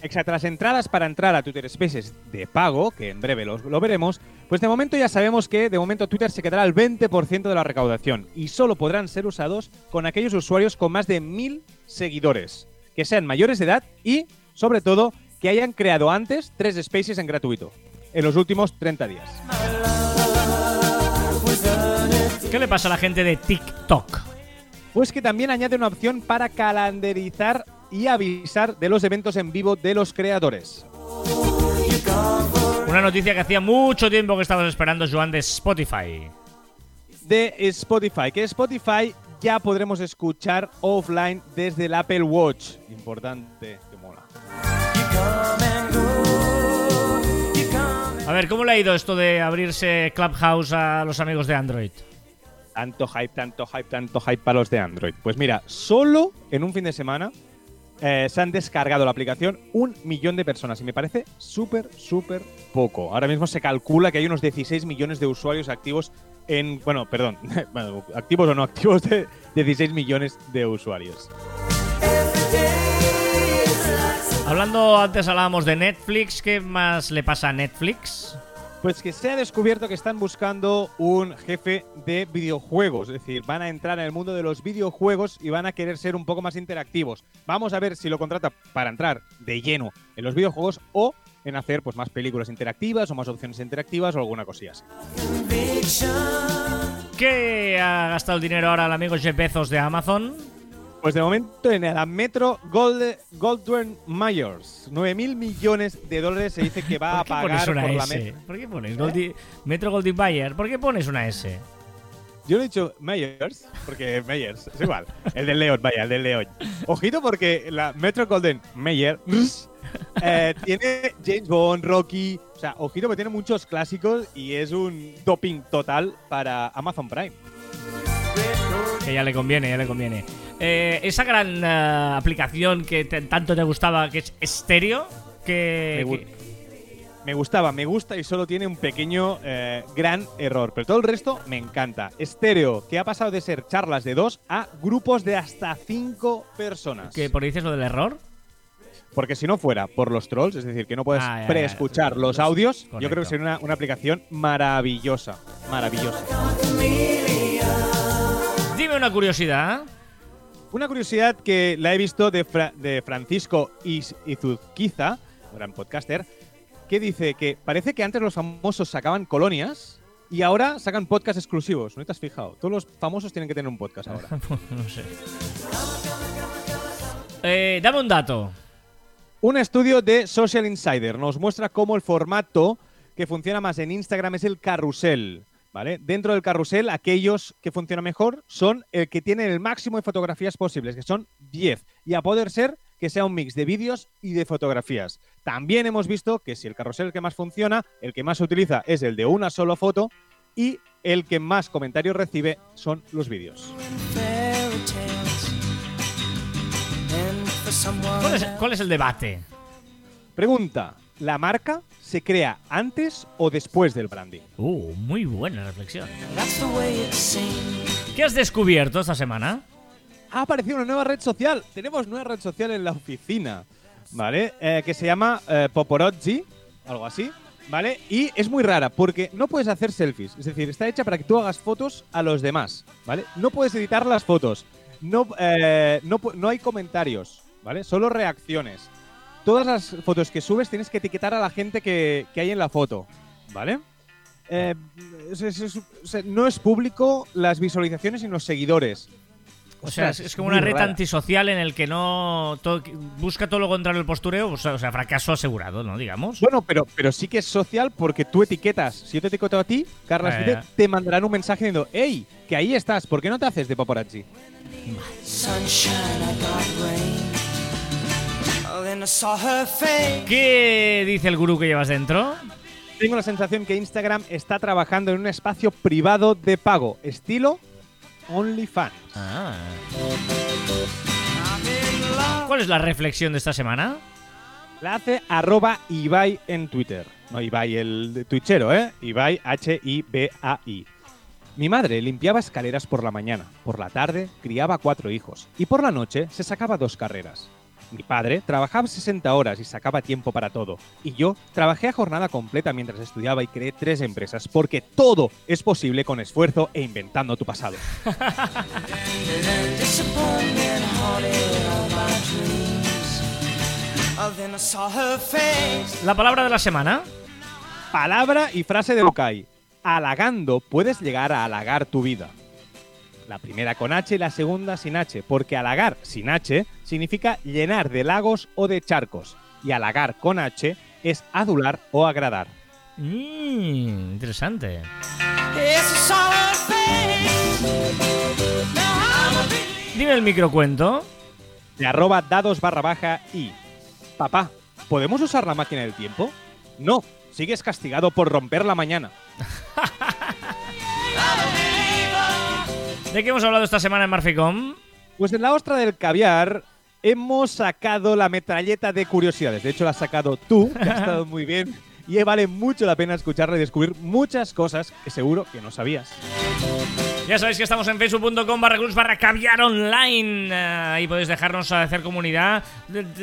Speaker 2: Exacto, las entradas para entrar a Twitter Spaces de pago, que en breve los- lo veremos, pues de momento ya sabemos que de momento Twitter se quedará al 20% de la recaudación y solo podrán ser usados con aquellos usuarios con más de 1000 seguidores, que sean mayores de edad y, sobre todo, que hayan creado antes tres Spaces en gratuito, en los últimos 30 días.
Speaker 1: ¿Qué le pasa a la gente de TikTok?
Speaker 2: Pues que también añade una opción para calendarizar y avisar de los eventos en vivo de los creadores.
Speaker 1: Una noticia que hacía mucho tiempo que estabas esperando, Joan, de Spotify.
Speaker 2: De Spotify, que Spotify ya podremos escuchar offline desde el Apple Watch. Importante, que mola.
Speaker 1: A ver, ¿cómo le ha ido esto de abrirse Clubhouse a los amigos de Android?
Speaker 2: Tanto hype, tanto hype, tanto hype para los de Android. Pues mira, solo en un fin de semana eh, se han descargado la aplicación un millón de personas y me parece súper, súper poco. Ahora mismo se calcula que hay unos 16 millones de usuarios activos en, bueno, perdón, activos o no activos de 16 millones de usuarios.
Speaker 1: Hablando, antes hablábamos de Netflix, ¿qué más le pasa a Netflix?
Speaker 2: Pues que se ha descubierto que están buscando un jefe de videojuegos, es decir, van a entrar en el mundo de los videojuegos y van a querer ser un poco más interactivos. Vamos a ver si lo contrata para entrar de lleno en los videojuegos o en hacer pues más películas interactivas o más opciones interactivas o alguna cosilla así.
Speaker 1: ¿Qué ha gastado el dinero ahora el amigo Jeff de Amazon?
Speaker 2: Pues de momento en la Metro Gold, Goldwyn Myers, 9.000 millones de dólares se dice que va a
Speaker 1: ¿Por qué pones
Speaker 2: pagar por la
Speaker 1: S?
Speaker 2: Metro.
Speaker 1: ¿Por qué pones Goldie- Metro Goldie Bayer? ¿Por qué pones una S?
Speaker 2: Yo no he dicho Myers, porque Myers, es igual. El del León, vaya, el del León. Ojito porque la Metro Golden Mayer eh, tiene James Bond, Rocky. O sea, ojito porque tiene muchos clásicos y es un doping total para Amazon Prime.
Speaker 1: Que ya le conviene, ya le conviene. Eh, esa gran eh, aplicación que te- tanto te gustaba, que es estéreo, que,
Speaker 2: Me, gu-
Speaker 1: que-
Speaker 2: me gustaba, me gusta y solo tiene un pequeño eh, gran error. Pero todo el resto me encanta. Estéreo, que ha pasado de ser charlas de dos a grupos de hasta cinco personas.
Speaker 1: que por ahí dices lo del error.
Speaker 2: Porque si no fuera por los trolls, es decir, que no puedes
Speaker 1: Ah, ya,
Speaker 2: preescuchar
Speaker 1: ya.
Speaker 2: los audios, yo
Speaker 1: Correcto.
Speaker 2: creo que sería una, una aplicación maravillosa. Maravillosa.
Speaker 1: Dime una curiosidad.
Speaker 2: Una curiosidad que la he visto de, Fra- de Francisco Is- Izuzquiza, gran podcaster, que dice que parece que antes los famosos sacaban colonias y ahora sacan podcast exclusivos. ¿No te has fijado? Todos los famosos tienen que tener un podcast ahora.
Speaker 1: no sé. Eh, dame un dato.
Speaker 2: Un estudio de Social Insider nos muestra cómo el formato que funciona más en Instagram es el carrusel. ¿Vale? Dentro del carrusel, aquellos que funcionan mejor son el que tienen el máximo de fotografías posibles, que son 10. Y a poder ser que sea un mix de vídeos y de fotografías. También hemos visto que si el carrusel el que más funciona, el que más se utiliza es el de una sola foto y el que más comentarios recibe son los vídeos.
Speaker 3: fairy tales. And for someone
Speaker 1: ¿Cuál es, cuál es el debate?
Speaker 2: Pregunta, ¿la marca se crea antes o después del branding?
Speaker 1: Uh, muy buena reflexión. ¿Qué has descubierto esta semana?
Speaker 2: ha aparecido una nueva red social. Tenemos nueva red social en la oficina, ¿vale? Eh, que se llama eh, Poporozzi, algo así, ¿vale? Y es muy rara porque no puedes hacer selfies. Es decir, está hecha para que tú hagas fotos a los demás, ¿vale? No puedes editar las fotos. No, eh, no, no hay comentarios, ¿vale? Solo reacciones. Todas las fotos que subes tienes que etiquetar a la gente que, que hay en la foto, ¿vale? Eh, es- es- es- o sea, no es público las visualizaciones y los seguidores.
Speaker 1: O sea, es, es como una red
Speaker 2: rara.
Speaker 1: antisocial en el que no todo- busca todo lo contrario del postureo, o sea, o sea, fracaso asegurado, ¿no? Digamos.
Speaker 2: Bueno, pero, pero sí que es social porque tú etiquetas. Si yo te etiqueto a ti, Carlas,
Speaker 1: Ah,
Speaker 2: Vite, te mandarán un mensaje diciendo, hey, que ahí estás, ¿por qué no te haces de paparazzi?
Speaker 1: ¿Qué dice el gurú que llevas dentro?
Speaker 2: Tengo la sensación que Instagram está trabajando en un espacio privado de pago, estilo OnlyFans.
Speaker 1: Ah. ¿Cuál es la reflexión de esta semana?
Speaker 2: La hace arroba Ibai en Twitter. No Ibai el twitchero, ¿eh? Ibai H-I-B-A-I. Mi madre limpiaba escaleras por la mañana, por la tarde criaba cuatro hijos y por la noche se sacaba dos carreras. Mi padre trabajaba 60 horas y sacaba tiempo para todo. Y yo trabajé a jornada completa mientras estudiaba y creé tres empresas, porque todo es posible con esfuerzo e inventando tu pasado.
Speaker 1: La palabra de la semana.
Speaker 2: Palabra y frase de Lukai. Halagando puedes llegar a halagar tu vida. La primera con H y la segunda sin H, porque halagar sin H significa llenar de lagos o de charcos. Y halagar con H es adular o agradar.
Speaker 1: Mm, interesante. Dime el microcuento.
Speaker 2: De arroba dados barra baja y. Papá, ¿podemos usar la máquina del tiempo? No, sigues castigado por romper la mañana.
Speaker 1: ¿De qué hemos hablado esta semana en Marficom?
Speaker 2: Pues en la ostra del caviar hemos sacado la metralleta de curiosidades. De hecho, la has sacado tú, que ha estado muy bien. Y vale mucho la pena escucharla y descubrir muchas cosas que seguro que no sabías.
Speaker 1: Ya sabéis que estamos en facebook.com barra cruz barra caviar online. Eh, Ahí podéis dejarnos a hacer comunidad.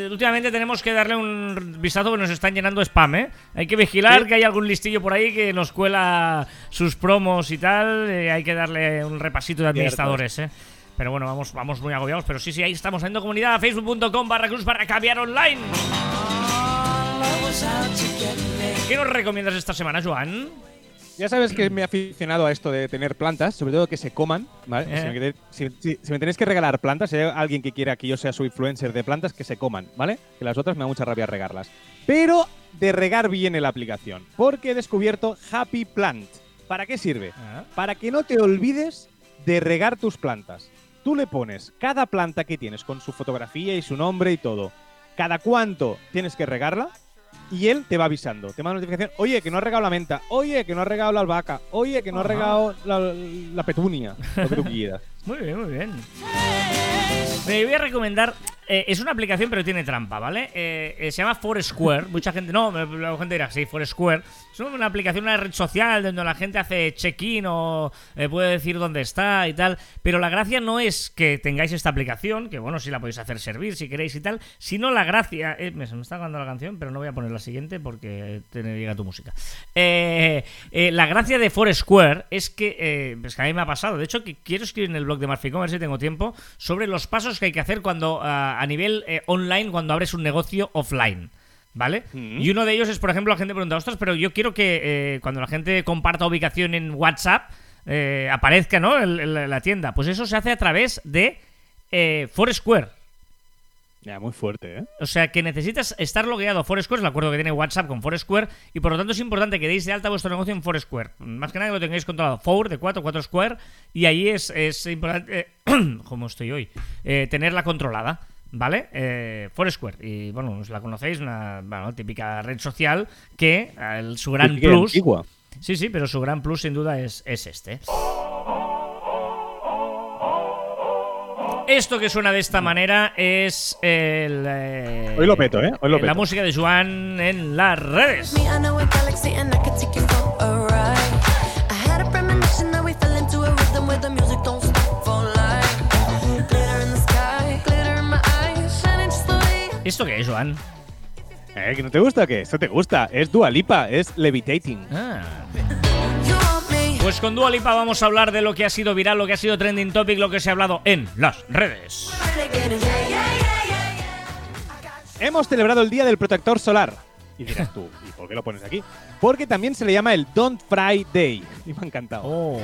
Speaker 1: Últimamente tenemos que darle un vistazo que nos están llenando spam, ¿eh? Hay que vigilar
Speaker 2: Sí.
Speaker 1: que hay algún listillo por ahí que nos cuela sus promos y tal. eh, hay que darle un repasito de administradores, ¿eh? Pero bueno, vamos, vamos muy agobiados. Pero sí, sí, ahí estamos haciendo comunidad. Facebook.com barra cruz barra caviar online. ¿Qué nos recomiendas esta semana, Joan?
Speaker 2: Ya sabes que me he aficionado a esto de tener plantas, sobre todo que se coman, ¿vale?
Speaker 1: Eh.
Speaker 2: Si, me, si- si- si me tenéis que regalar plantas, si hay alguien que quiera que yo sea su influencer de plantas, que se coman, ¿vale? Que las otras me da mucha rabia regarlas. Pero de regar bien en la aplicación, porque he descubierto Happy Plant. ¿Para qué sirve?
Speaker 1: Ah.
Speaker 2: Para que no te olvides de regar tus plantas. Tú le pones cada planta que tienes con su fotografía y su nombre y todo. Cada cuánto tienes que regarla y él te va avisando. Te manda notificación. Oye, que no has regado la menta. Oye, que no has regado la albahaca. Oye, que no has regado la, la petunia. Lo que tú quieras.
Speaker 1: Muy bien, muy bien. Me voy a recomendar. Eh, es una aplicación, pero tiene trampa, ¿vale? Eh, eh, se llama Foursquare. Mucha gente. No, la gente dirá, sí, Foursquare. Es una aplicación, una red social donde la gente hace check-in o puede decir dónde está y tal. Pero la gracia no es que tengáis esta aplicación, que bueno, sí la podéis hacer servir si queréis y tal. Sino la gracia. me, se me está acabando la canción, pero no voy a poner la siguiente porque te llega tu música. La gracia de Foursquare es que, eh, es que a mí me ha pasado. De hecho, que quiero escribir en el blog de Murphy Commerce si tengo tiempo sobre los pasos que hay que hacer cuando a nivel eh, online cuando abres un negocio offline. ¿Vale?
Speaker 2: Mm.
Speaker 1: Y uno de ellos es, por ejemplo, la gente pregunta, ostras, pero yo quiero que eh, cuando la gente comparta ubicación en WhatsApp eh, aparezca, ¿no? El- el- la tienda. Pues eso se hace a través de eh, Foursquare.
Speaker 2: Ya, muy fuerte, ¿eh?
Speaker 1: O sea que necesitas estar logueado a Foursquare, es el acuerdo que tiene WhatsApp con Foursquare, y por lo tanto es importante que deis de alta vuestro negocio en Foursquare. Más que nada que lo tengáis controlado. Four de 4, 4 Square, y ahí es, es importante, eh, como estoy hoy, eh, tenerla controlada. ¿Vale? Eh, Foursquare. Y bueno, os la conocéis, una bueno, típica red social que el- su gran plus.
Speaker 2: antigua.
Speaker 1: Sí, sí, pero su gran plus sin duda es, es este. Esto que suena de esta manera es el. eh,
Speaker 2: Hoy lo peto, ¿eh? Hoy lo
Speaker 1: la música de Joan en las redes. ¿Esto qué es, Joan?
Speaker 2: ¿Eh? ¿Que no te gusta o qué? Esto te gusta. Es Dua Lipa, es Levitating.
Speaker 1: Ah. Pues con Dua Lipa vamos a hablar de lo que ha sido viral, lo que ha sido trending topic, lo que se ha hablado en las redes.
Speaker 2: Hemos celebrado el Día del Protector Solar. Y dirás tú, ¿y por qué lo pones aquí? Porque también se le llama el Don't Fry Day. Y me ha encantado.
Speaker 1: Oh.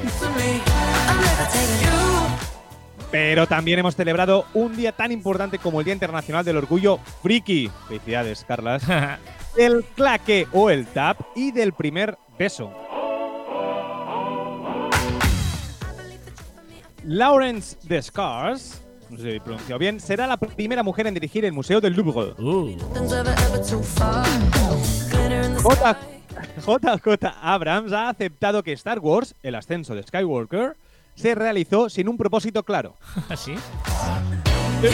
Speaker 2: Pero también hemos celebrado un día tan importante como el Día Internacional del Orgullo Friki. Felicidades, Carlas. Del claque o el tap y del primer beso. Lawrence Descars, no sé si he pronunciado bien, será la primera mujer en dirigir el Museo del Louvre.
Speaker 1: Uh.
Speaker 2: J. JJ Abrams ha aceptado que Star Wars, el ascenso de Skywalker, se realizó sin un propósito claro.
Speaker 1: ¿Así?
Speaker 4: Me.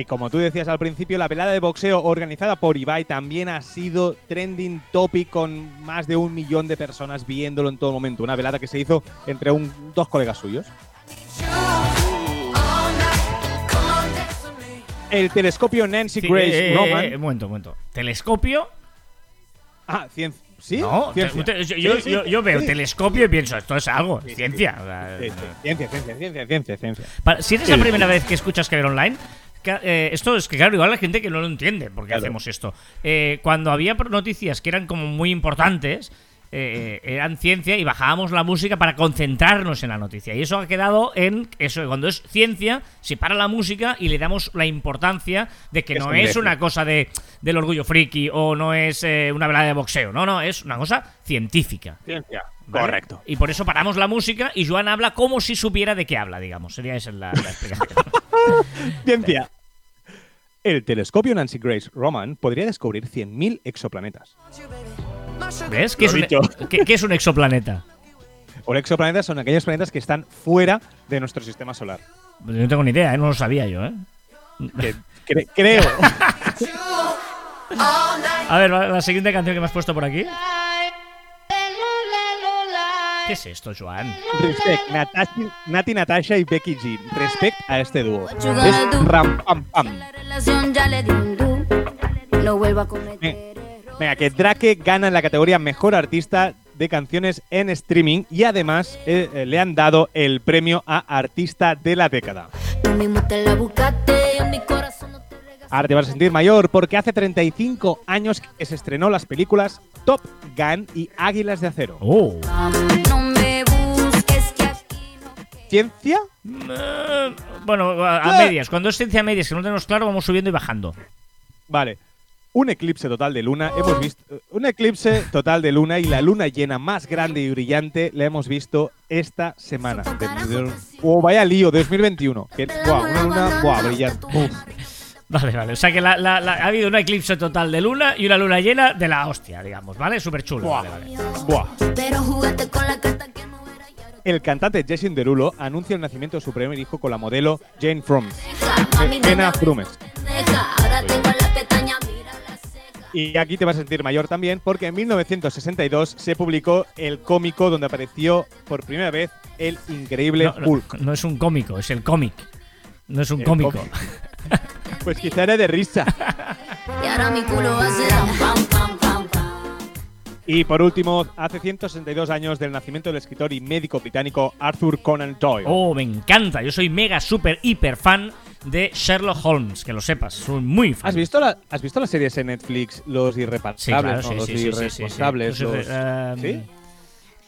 Speaker 2: Y como tú decías al principio, la velada de boxeo organizada por Ibai también ha sido trending topic con más de un millón de personas viéndolo en todo momento. Una velada que se hizo entre un, dos colegas suyos. El telescopio Nancy
Speaker 1: Sí,
Speaker 2: Grace
Speaker 1: eh,
Speaker 2: Roman.
Speaker 1: eh, un momento, un momento. ¿Telescopio?
Speaker 2: ah, ciencia. ¿Sí?
Speaker 1: No, yo,
Speaker 2: Sí, sí,
Speaker 1: yo- yo veo
Speaker 2: sí.
Speaker 1: telescopio y pienso, esto es algo, ciencia.
Speaker 2: Ciencia, ciencia, ciencia, ciencia, ciencia.
Speaker 1: Para- si eres la primera vez que escuchas Caber Online, eh, esto es que, claro, igual hay gente que no lo entiende por qué
Speaker 2: Claro.
Speaker 1: hacemos esto. Eh, cuando había noticias que eran como muy importantes, eh, eran ciencia y bajábamos la música para concentrarnos en la noticia. Y eso ha quedado en eso, cuando es ciencia, se para la música y le damos la importancia de que
Speaker 2: Es
Speaker 1: no
Speaker 2: un
Speaker 1: es una cosa de, del orgullo friki o no es eh, una velada de boxeo. No, no, es una cosa científica.
Speaker 2: Ciencia.
Speaker 1: ¿vale?
Speaker 2: Correcto.
Speaker 1: Y por eso paramos la música y Joan habla como si supiera de qué habla, digamos. Sería esa la, la explicación.
Speaker 2: Ciencia. El telescopio Nancy Grace Roman podría descubrir 100.000 exoplanetas.
Speaker 1: ¿Ves? ¿Qué es, un,
Speaker 2: dicho.
Speaker 1: ¿qué, qué es un exoplaneta?
Speaker 2: O exoplanetas son aquellos planetas que están fuera de nuestro sistema solar.
Speaker 1: Pues yo no tengo ni idea, ¿eh? no lo sabía yo. ¿eh?
Speaker 2: Que- cre- creo.
Speaker 1: A ver, la, la siguiente canción que me has puesto por aquí. ¿Qué es esto, Joan?
Speaker 2: Respect, Natashi- Nati Natasha y Becky G. Respect a este dúo. Es ram pam pam.
Speaker 5: No vuelvo a cometer
Speaker 2: Venga. que Drake gana en la categoría Mejor Artista de Canciones en Streaming y además eh, eh, le han dado el premio a Artista de la Década. Ahora te vas a sentir mayor porque hace 35 años que se estrenó las películas Top Gun y Águilas de Acero.
Speaker 1: Oh.
Speaker 2: ¿Ciencia?
Speaker 1: Eh, bueno, a, a
Speaker 2: Eh.
Speaker 1: medias. Cuando es ciencia medias que no tenemos claro, vamos subiendo y bajando.
Speaker 2: Vale. Un eclipse total de luna. Hemos visto un eclipse total de luna y la luna llena más grande y brillante la hemos visto esta semana. De- Oh, vaya lío, 2021. Que, buah, una luna, buah, brillante. Uf.
Speaker 1: Vale, vale. O sea que la- la- la- ha habido un eclipse total de luna y una luna llena de la hostia, digamos, ¿vale? Súper chulo.
Speaker 2: Buah.
Speaker 1: Vale, vale.
Speaker 2: Buah.
Speaker 5: Pero jugaste con la carta que no era y ahora
Speaker 2: El cantante Jason Derulo anuncia el nacimiento de su primer hijo con la modelo Jane Fromm.
Speaker 5: Nena,
Speaker 2: Frumes. Y aquí te vas a sentir mayor también porque en 1962 se publicó el cómico donde apareció por primera vez el increíble
Speaker 1: No,
Speaker 2: Hulk.
Speaker 1: no es un cómico, es el cómic. No es un
Speaker 2: El
Speaker 1: cómico.
Speaker 2: cómic. Pues quizá era de risa.
Speaker 5: Y ahora mi culo va a ser pam, pam, pam, pam.
Speaker 2: Y por último, hace 162 años del nacimiento del escritor y médico británico Arthur Conan Doyle.
Speaker 1: Oh, me encanta. Yo soy mega, super, hiper fan de Sherlock Holmes, que lo sepas. Soy muy fan.
Speaker 2: ¿Has visto, la, ¿Has visto las series en Netflix Los Irreparables?
Speaker 1: Sí, claro,
Speaker 2: no,
Speaker 1: sí,
Speaker 2: los
Speaker 1: sí,
Speaker 2: irresponsables.
Speaker 1: Los em,
Speaker 2: ¿Sí?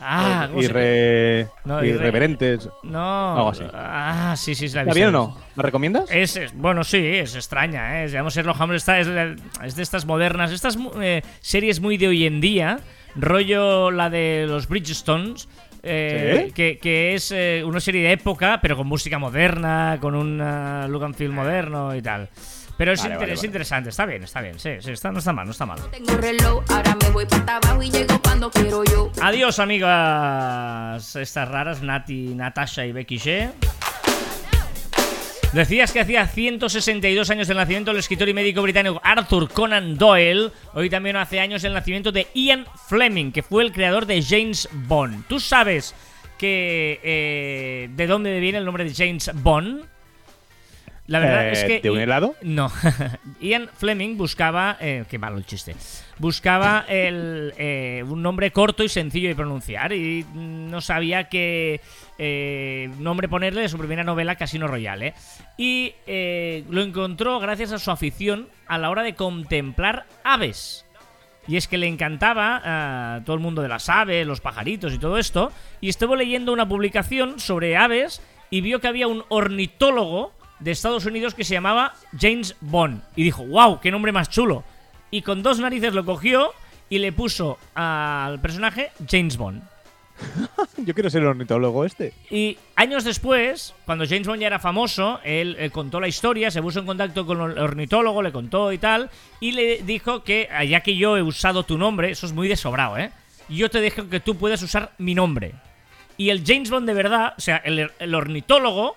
Speaker 1: Ah, ¿cómo se-
Speaker 2: Irre-
Speaker 1: No,
Speaker 2: irreverentes.
Speaker 1: No.
Speaker 2: Algo así.
Speaker 1: Ah, sí, sí, sí, la he
Speaker 2: ¿Está
Speaker 1: visto,
Speaker 2: bien o
Speaker 1: la
Speaker 2: no? ¿Me recomiendas?
Speaker 1: Es, es- bueno, sí, es extraña, ¿eh? Digamos, Sherlock Holmes está, es, de- es de estas modernas, estas eh, series muy de hoy en día, rollo la de los Bridgestones, eh,
Speaker 2: ¿Sí?
Speaker 1: que, que es eh, una serie de época, pero con música moderna, con un ah, look and feel moderno y tal. Pero es,
Speaker 2: Vale,
Speaker 1: inter-
Speaker 2: vale,
Speaker 1: es
Speaker 2: vale.
Speaker 1: interesante, está bien, está bien, sí, sí, está, no está mal, no está mal. Adiós, amigas estas raras, Nati, Natasha y Becky G. Decías que hacía 162 años del nacimiento del escritor y médico británico Arthur Conan Doyle. Hoy también hace años el nacimiento de Ian Fleming, que fue el creador de James Bond. ¿Tú sabes que eh, de dónde viene el nombre de James Bond? La verdad
Speaker 2: Eh,
Speaker 1: es que.
Speaker 2: ¿de un helado?
Speaker 1: No. Ian Fleming buscaba. eh, qué malo el chiste. Buscaba el, eh, un nombre corto y sencillo de pronunciar. Y no sabía qué eh, nombre ponerle de su primera novela, Casino Royale. Y lo encontró gracias a su afición a la hora de contemplar aves. Y es que le encantaba a todo el mundo de las aves, los pajaritos y todo esto. Y estuvo leyendo una publicación sobre aves y vio que había un ornitólogo de Estados Unidos que se llamaba James Bond. Y dijo, wow, qué nombre más chulo. Y con dos narices lo cogió y le puso al personaje James Bond.
Speaker 2: Yo quiero ser el ornitólogo este.
Speaker 1: Y años después, cuando James Bond ya era famoso, él, eh, contó la historia, se puso en contacto con el ornitólogo, le contó y tal, y le dijo que, ah, ya que yo he usado tu nombre, eso es muy desobrado, ¿eh? Yo te dejo que tú puedas usar mi nombre. Y el James Bond de verdad, o sea, el, el ornitólogo,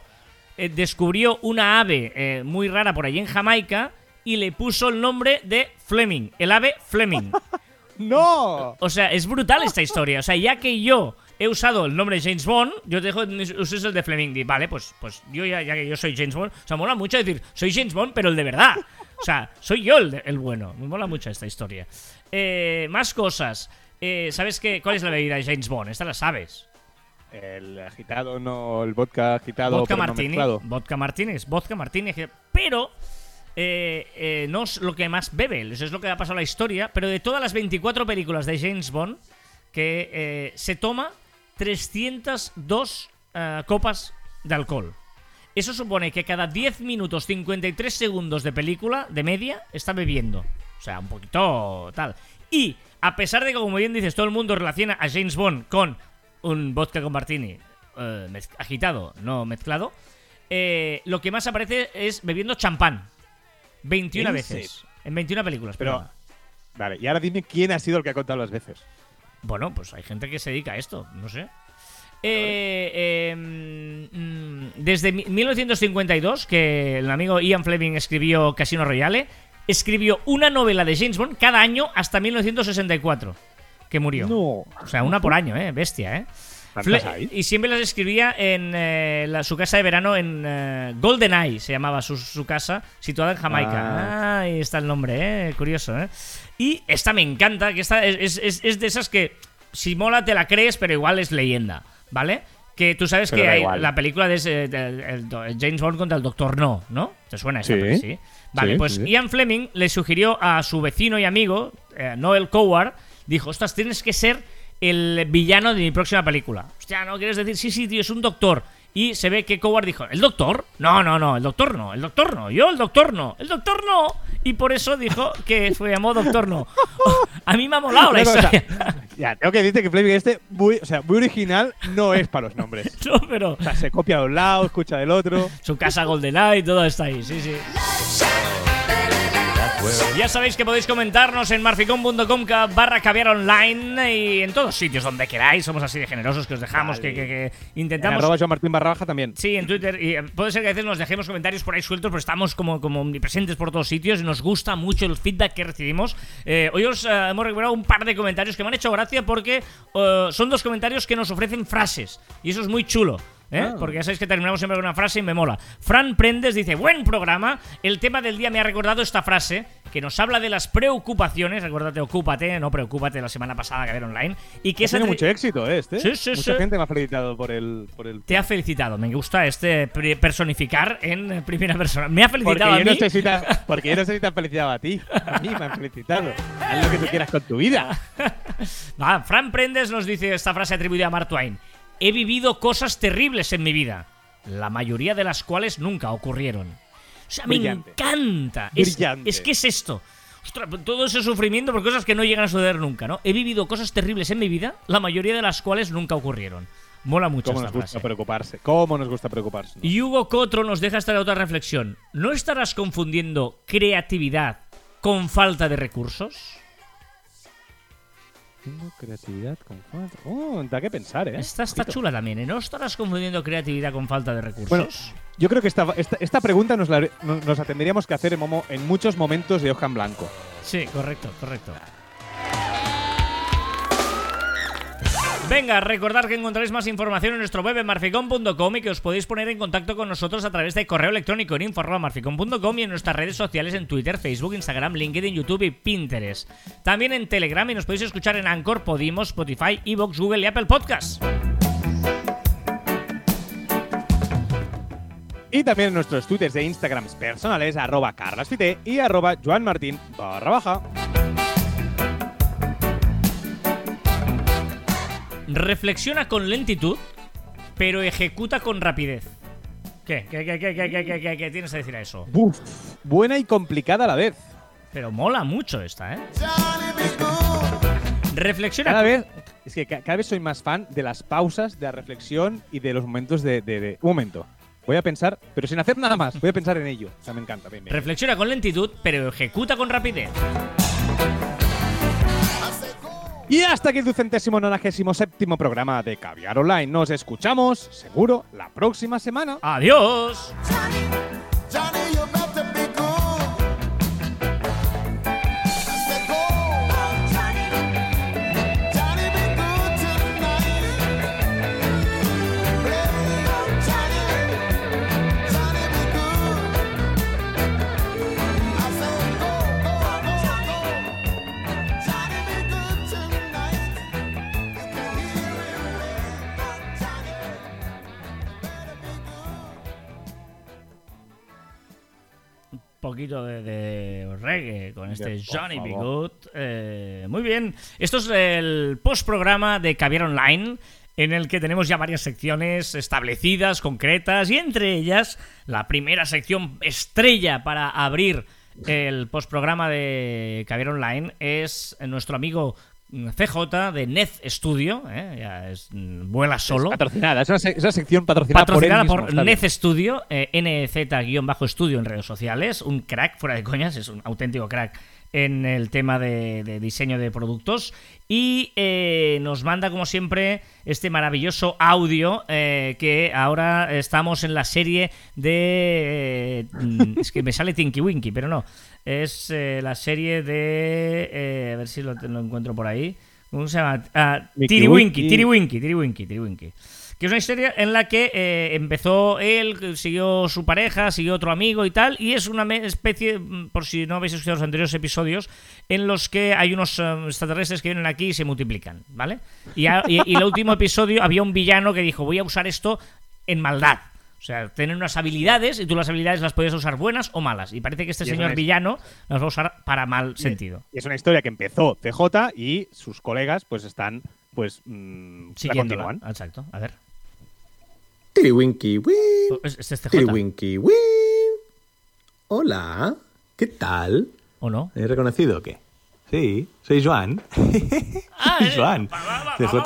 Speaker 1: eh, descubrió una ave eh, muy rara por allí en Jamaica y le puso el nombre de Fleming, el ave Fleming.
Speaker 2: ¡No!
Speaker 1: O sea, es brutal esta historia. O sea, ya que yo he usado el nombre de James Bond, yo te dejo que uses el de Fleming. Di, Vale, pues, pues yo ya, ya que yo soy James Bond. O sea, mola mucho decir, soy James Bond, pero el de verdad. O sea, soy yo el, de- el bueno. Me mola mucho esta historia. Eh, más cosas. Eh, ¿Sabes qué? cuál es la bebida de James Bond? Esta la sabes.
Speaker 2: El agitado, no, el vodka agitado,
Speaker 1: Vodka
Speaker 2: no mezclado.
Speaker 1: vodka Martini es vodka Martini. Pero eh, eh, no es lo que más bebe. Eso es lo que ha pasado en la historia. Pero de todas las 24 películas de James Bond, que eh, se toma 302 eh, copas de alcohol. Eso supone que cada 10 minutos 53 segundos de película, de media, está bebiendo. O sea, un poquito tal. Y a pesar de que, como bien dices, todo el mundo relaciona a James Bond con un vodka con martini eh, agitado, no mezclado, eh, lo que más aparece es bebiendo champán. 21
Speaker 2: ¿En
Speaker 1: veces. En 21 películas,
Speaker 2: Pero, vale, y ahora dime quién ha sido el que ha contado las veces.
Speaker 1: Bueno, pues hay gente que se dedica a esto, no sé. Eh, eh, desde mi- 1952, que el amigo Ian Fleming escribió Casino Royale, escribió una novela de James Bond cada año hasta 1964, que murió.
Speaker 2: No.
Speaker 1: O sea, una por año, ¿eh? Bestia, ¿eh?
Speaker 2: ¿Cuántas
Speaker 1: Fle-
Speaker 2: hay?
Speaker 1: y siempre las escribía en eh, la- su casa de verano en eh, Golden Eye, se llamaba su, su casa, situada en Jamaica.
Speaker 2: Ah.
Speaker 1: Ah, ahí está el nombre, ¿eh? Curioso, ¿eh? Y esta me encanta, que esta es, es- es- de esas que si mola te la crees, pero igual es leyenda, ¿vale? Que tú sabes
Speaker 2: Pero
Speaker 1: que hay la película de, ese- el do- el James Bond contra el Doctor No, ¿no? ¿Te suena esa
Speaker 2: Sí.
Speaker 1: peli? Sí. Vale,
Speaker 2: Sí,
Speaker 1: pues
Speaker 2: sí.
Speaker 1: Ian Fleming le sugirió a su vecino y amigo, eh, Noel Coward, dijo, ostras, tienes que ser el villano de mi próxima película. Hostia, ¿no quieres decir? Sí, sí, tío, es un doctor. Y se ve que Coward dijo, ¿el doctor? No, no, no, el doctor no, el doctor no, yo el doctor no, el doctor no. Y por eso dijo que fue llamó Doctor No. Oh, a mí me ha molado la historia.
Speaker 2: ya, tengo que decirte que Fleming este, muy, o sea, muy original, no es para los nombres.
Speaker 1: No, pero
Speaker 2: O sea, se copia de un lado, escucha del otro.
Speaker 1: su casa GoldenEye, todo está ahí, sí, sí. Ya sabéis que podéis comentarnos en marficon.com barra caviar online y en todos sitios donde queráis. Somos así de generosos que os dejamos, que, que- que
Speaker 2: En
Speaker 1: intentamos...
Speaker 2: arroba Joan Martín barra baja también.
Speaker 1: Sí, en Twitter. Y eh, puede ser que a veces nos dejemos comentarios por ahí sueltos, pero estamos como, como omnipresentes por todos sitios y nos gusta mucho el feedback que recibimos. Eh, hoy os eh, hemos recuperado un par de comentarios que me han hecho gracia porque eh, son dos comentarios que nos ofrecen frases. Y eso es muy chulo. ¿Eh?
Speaker 2: Ah.
Speaker 1: Porque ya sabéis que terminamos siempre con una frase y me mola. Fran Prendes dice: Buen programa. El tema del día me ha recordado esta frase que nos habla de las preocupaciones. Recuérdate, ocúpate, no preocupate la semana pasada que ver online. Y que
Speaker 2: Ha tenido mucho éxito, ¿eh? Este.
Speaker 1: Sí, sí,
Speaker 2: Mucha
Speaker 1: sí.
Speaker 2: gente me ha felicitado por el. Por el
Speaker 1: te ha felicitado. Me gusta este personificar en primera persona. Me ha
Speaker 2: porque,
Speaker 1: felicitado a
Speaker 2: yo
Speaker 1: mí.
Speaker 2: porque yo no sé si te han felicitado a ti. A mí me han felicitado. Haz lo que tú quieras con tu vida.
Speaker 1: Va, Fran Prendes nos dice esta frase atribuida a Mark Twain. He vivido cosas terribles en mi vida, la mayoría de las cuales nunca ocurrieron. O sea,
Speaker 2: Brillante.
Speaker 1: me encanta. Es,
Speaker 2: Brillante.
Speaker 1: es que es esto. Ostras, todo ese sufrimiento por cosas que no llegan a suceder nunca, ¿no? He vivido cosas terribles en mi vida, la mayoría de las cuales nunca ocurrieron. Mola mucho
Speaker 2: Cómo
Speaker 1: esta
Speaker 2: nos gusta
Speaker 1: frase.
Speaker 2: preocuparse. Cómo nos gusta preocuparse.
Speaker 1: Y Hugo Cotro nos deja esta otra reflexión. ¿No estarás confundiendo creatividad con falta de recursos?
Speaker 2: Tengo creatividad con falta. Oh, da que pensar, ¿eh?
Speaker 1: Esta está chula también, ¿eh? ¿No estarás confundiendo creatividad con falta de recursos?
Speaker 2: Bueno, yo creo que esta, esta, esta pregunta nos la, nos la tendríamos que hacer momo- en muchos momentos de hoja en blanco.
Speaker 1: Sí, correcto, correcto. Venga, recordad que encontraréis más información en nuestro web en marficon.com y que os podéis poner en contacto con nosotros a través de correo electrónico en info.marficon.com y en nuestras redes sociales en Twitter, Facebook, Instagram, LinkedIn, YouTube y Pinterest. También en Telegram y nos podéis escuchar en Anchor, Podimo, Spotify, Evox, Google y Apple Podcasts.
Speaker 2: Y también en nuestros twitters de Instagram personales, arroba carlasfite y arroba joanmartin barra baja.
Speaker 1: Reflexiona con lentitud, pero ejecuta con rapidez. ¿Qué? ¿Qué, qué, qué, qué, qué, qué, qué- qué tienes a decir a eso?
Speaker 2: Buena y complicada a la vez.
Speaker 1: Pero mola mucho esta, ¿eh? Reflexiona.
Speaker 2: Cada vez, es que ca- cada vez soy más fan de las pausas, de la reflexión y de los momentos de, de- de- Un momento. Voy a pensar, pero sin hacer nada más. Voy a pensar en ello. O sea, me encanta. Bien, bien.
Speaker 1: Reflexiona con lentitud, pero ejecuta con rapidez.
Speaker 2: Y hasta aquí el ducentésimo nonagésimo séptimo programa de Caviar Online. Nos escuchamos, seguro, la próxima semana.
Speaker 1: ¡Adiós!
Speaker 6: Johnny,
Speaker 1: poquito de, de reggae con este Johnny B. Good. Eh, muy bien. Esto es el postprograma de Caviar Online. En el que tenemos ya varias secciones establecidas, concretas, y entre ellas la primera sección estrella para abrir el postprograma de Caviar Online es nuestro amigo CJ de Nez Studio. ¿eh? Ya es, vuela solo.
Speaker 2: Patrocinada, es una, se- es una sección patrocinada,
Speaker 1: Patrocinada
Speaker 2: por,
Speaker 1: por,
Speaker 2: él mismo, bien.
Speaker 1: Nez Studio, eh, NZ-Estudio en redes sociales. Un crack, fuera de coñas, es un auténtico crack en el tema de, de diseño de productos. Y eh, nos manda, como siempre, este maravilloso audio eh, que ahora estamos en la serie de... eh, es que me sale Tinky Winky, pero no. Es eh, la serie de... a ver si lo, lo encuentro por ahí. ¿Cómo se llama? Ah,
Speaker 2: Mickey
Speaker 1: Tiriwinky,
Speaker 2: Winky.
Speaker 1: Tiriwinky, Tiriwinky, Tiriwinky. Que es una historia en la que eh, empezó él, siguió su pareja, siguió otro amigo y tal, y es una especie, mm, por si no habéis escuchado los anteriores episodios, en los que hay unos eh, extraterrestres que vienen aquí y se multiplican, ¿vale? Y, a- y- y el último episodio había un villano que dijo, voy a usar esto en maldad. O sea, tienen unas habilidades y tú las habilidades las puedes usar buenas o malas. Y parece que este señor
Speaker 2: una-
Speaker 1: villano las va a usar para mal sentido.
Speaker 2: Y es una historia que empezó CJ y sus colegas pues están, pues, mm, la continúan.
Speaker 1: Exacto. A ver.
Speaker 7: Tiriwinky, wii.
Speaker 1: ¿Es, es este J?
Speaker 7: Tiriwinky, wii. Hola, ¿qué tal?
Speaker 1: ¿O no?
Speaker 7: ¿Me he reconocido o qué? Sí, soy Joan.
Speaker 1: Ah,
Speaker 7: soy
Speaker 1: eh,
Speaker 7: Joan.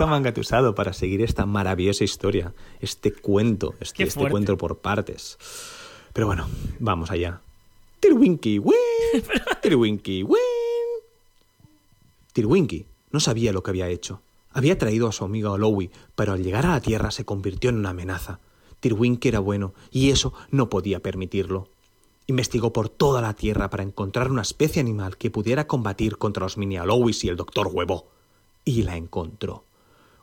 Speaker 7: me ha engatusado para seguir esta maravillosa historia, este cuento, este, este cuento por partes. Pero bueno, vamos allá. Tiriwinky, wii. Tiriwinky, wii. Tirwinky no sabía lo que había hecho. Había traído a su amigo Olowi, pero al llegar a la Tierra se convirtió en una amenaza. Tirwinky era bueno, y eso no podía permitirlo. Investigó por toda la Tierra para encontrar una especie animal que pudiera combatir contra los mini Alowis y el Doctor Huevo. Y la encontró.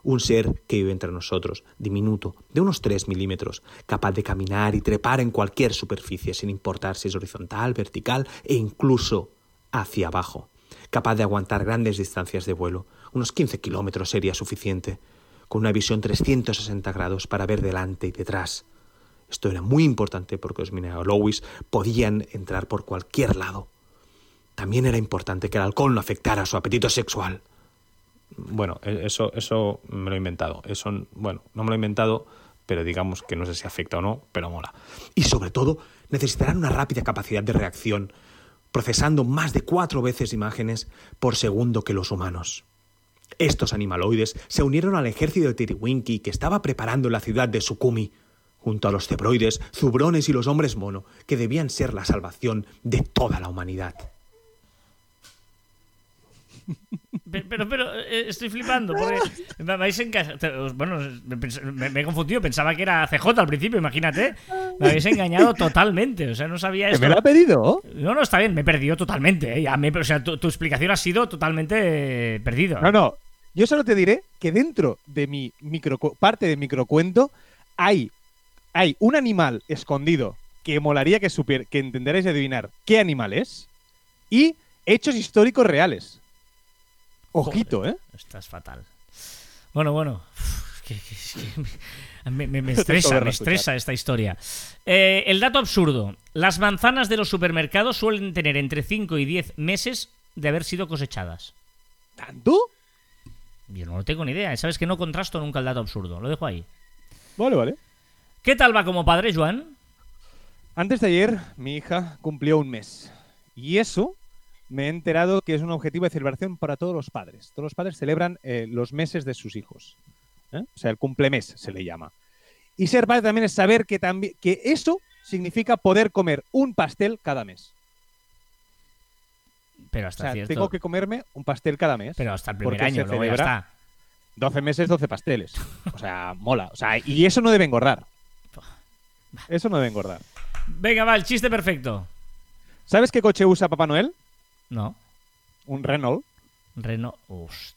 Speaker 7: Un ser que vive entre nosotros, diminuto, de unos 3 milímetros, capaz de caminar y trepar en cualquier superficie sin importar si es horizontal, vertical e incluso hacia abajo. Capaz de aguantar grandes distancias de vuelo, unos 15 kilómetros sería suficiente, con una visión 360 grados para ver delante y detrás. Esto era muy importante porque los Mineralowis podían entrar por cualquier lado. También era importante que el alcohol no afectara su apetito sexual. Bueno, e- eso, eso me lo he inventado. Eso, bueno, no me lo he inventado, pero digamos que no sé si afecta o no, pero mola. Y sobre todo, necesitarán una rápida capacidad de reacción, procesando más de cuatro veces imágenes por segundo que los humanos. Estos animaloides se unieron al ejército de Tiriwinki que estaba preparando la ciudad de Sukumi, junto a los cebroides, zubrones y los hombres mono, que debían ser la salvación de toda la humanidad.
Speaker 1: Pe- Pero, pero, eh, estoy flipando porque me vais en casa. te- os- Bueno, me, he confundido, pensaba que era CJ al principio, imagínate. Me habéis engañado totalmente, o sea, no sabía
Speaker 2: ¿Que
Speaker 1: esto.
Speaker 2: me lo ha pedido?
Speaker 1: No, no, está bien, me he perdido totalmente. eh, me- o sea, tu, tu explicación ha sido totalmente eh, perdido.
Speaker 2: No, no. Yo solo te diré que dentro de mi micro, parte de microcuento hay, hay un animal escondido que molaría que, supier, que entenderais y adivinar qué animal es y hechos históricos reales. Ojito, ¿eh?
Speaker 1: Estás fatal. Bueno, bueno. Uf, que- que- es que me, me- me
Speaker 2: Te
Speaker 1: estresa, me estresa esta historia. Eh, el dato absurdo. Las manzanas de los supermercados suelen tener entre 5 y 10 meses de haber sido cosechadas.
Speaker 2: ¿Tanto?
Speaker 1: Yo no tengo ni idea. Sabes que no contrasto nunca el dato absurdo. Lo dejo ahí.
Speaker 2: Vale, vale.
Speaker 1: ¿Qué tal va como padre, Joan?
Speaker 2: Antes de ayer, mi hija cumplió un mes. Y eso me he enterado que es un objetivo de celebración para todos los padres. Todos los padres celebran eh, los meses de sus hijos. ¿eh? O sea, el cumplemes se le llama. Y ser padre también es saber que, también, que eso significa poder comer un pastel cada mes.
Speaker 1: Pero
Speaker 2: O
Speaker 1: hasta
Speaker 2: sea,
Speaker 1: cierto.
Speaker 2: tengo que comerme un pastel cada mes.
Speaker 1: Pero hasta el primer año, luego ya está.
Speaker 2: 12 meses, 12 pasteles. O sea, mola. O sea, y eso no debe engordar. Eso no debe engordar.
Speaker 1: Venga, va, el chiste perfecto.
Speaker 2: ¿Sabes qué coche usa Papá Noel?
Speaker 1: No.
Speaker 2: Un Renault.
Speaker 1: Reno. Ust-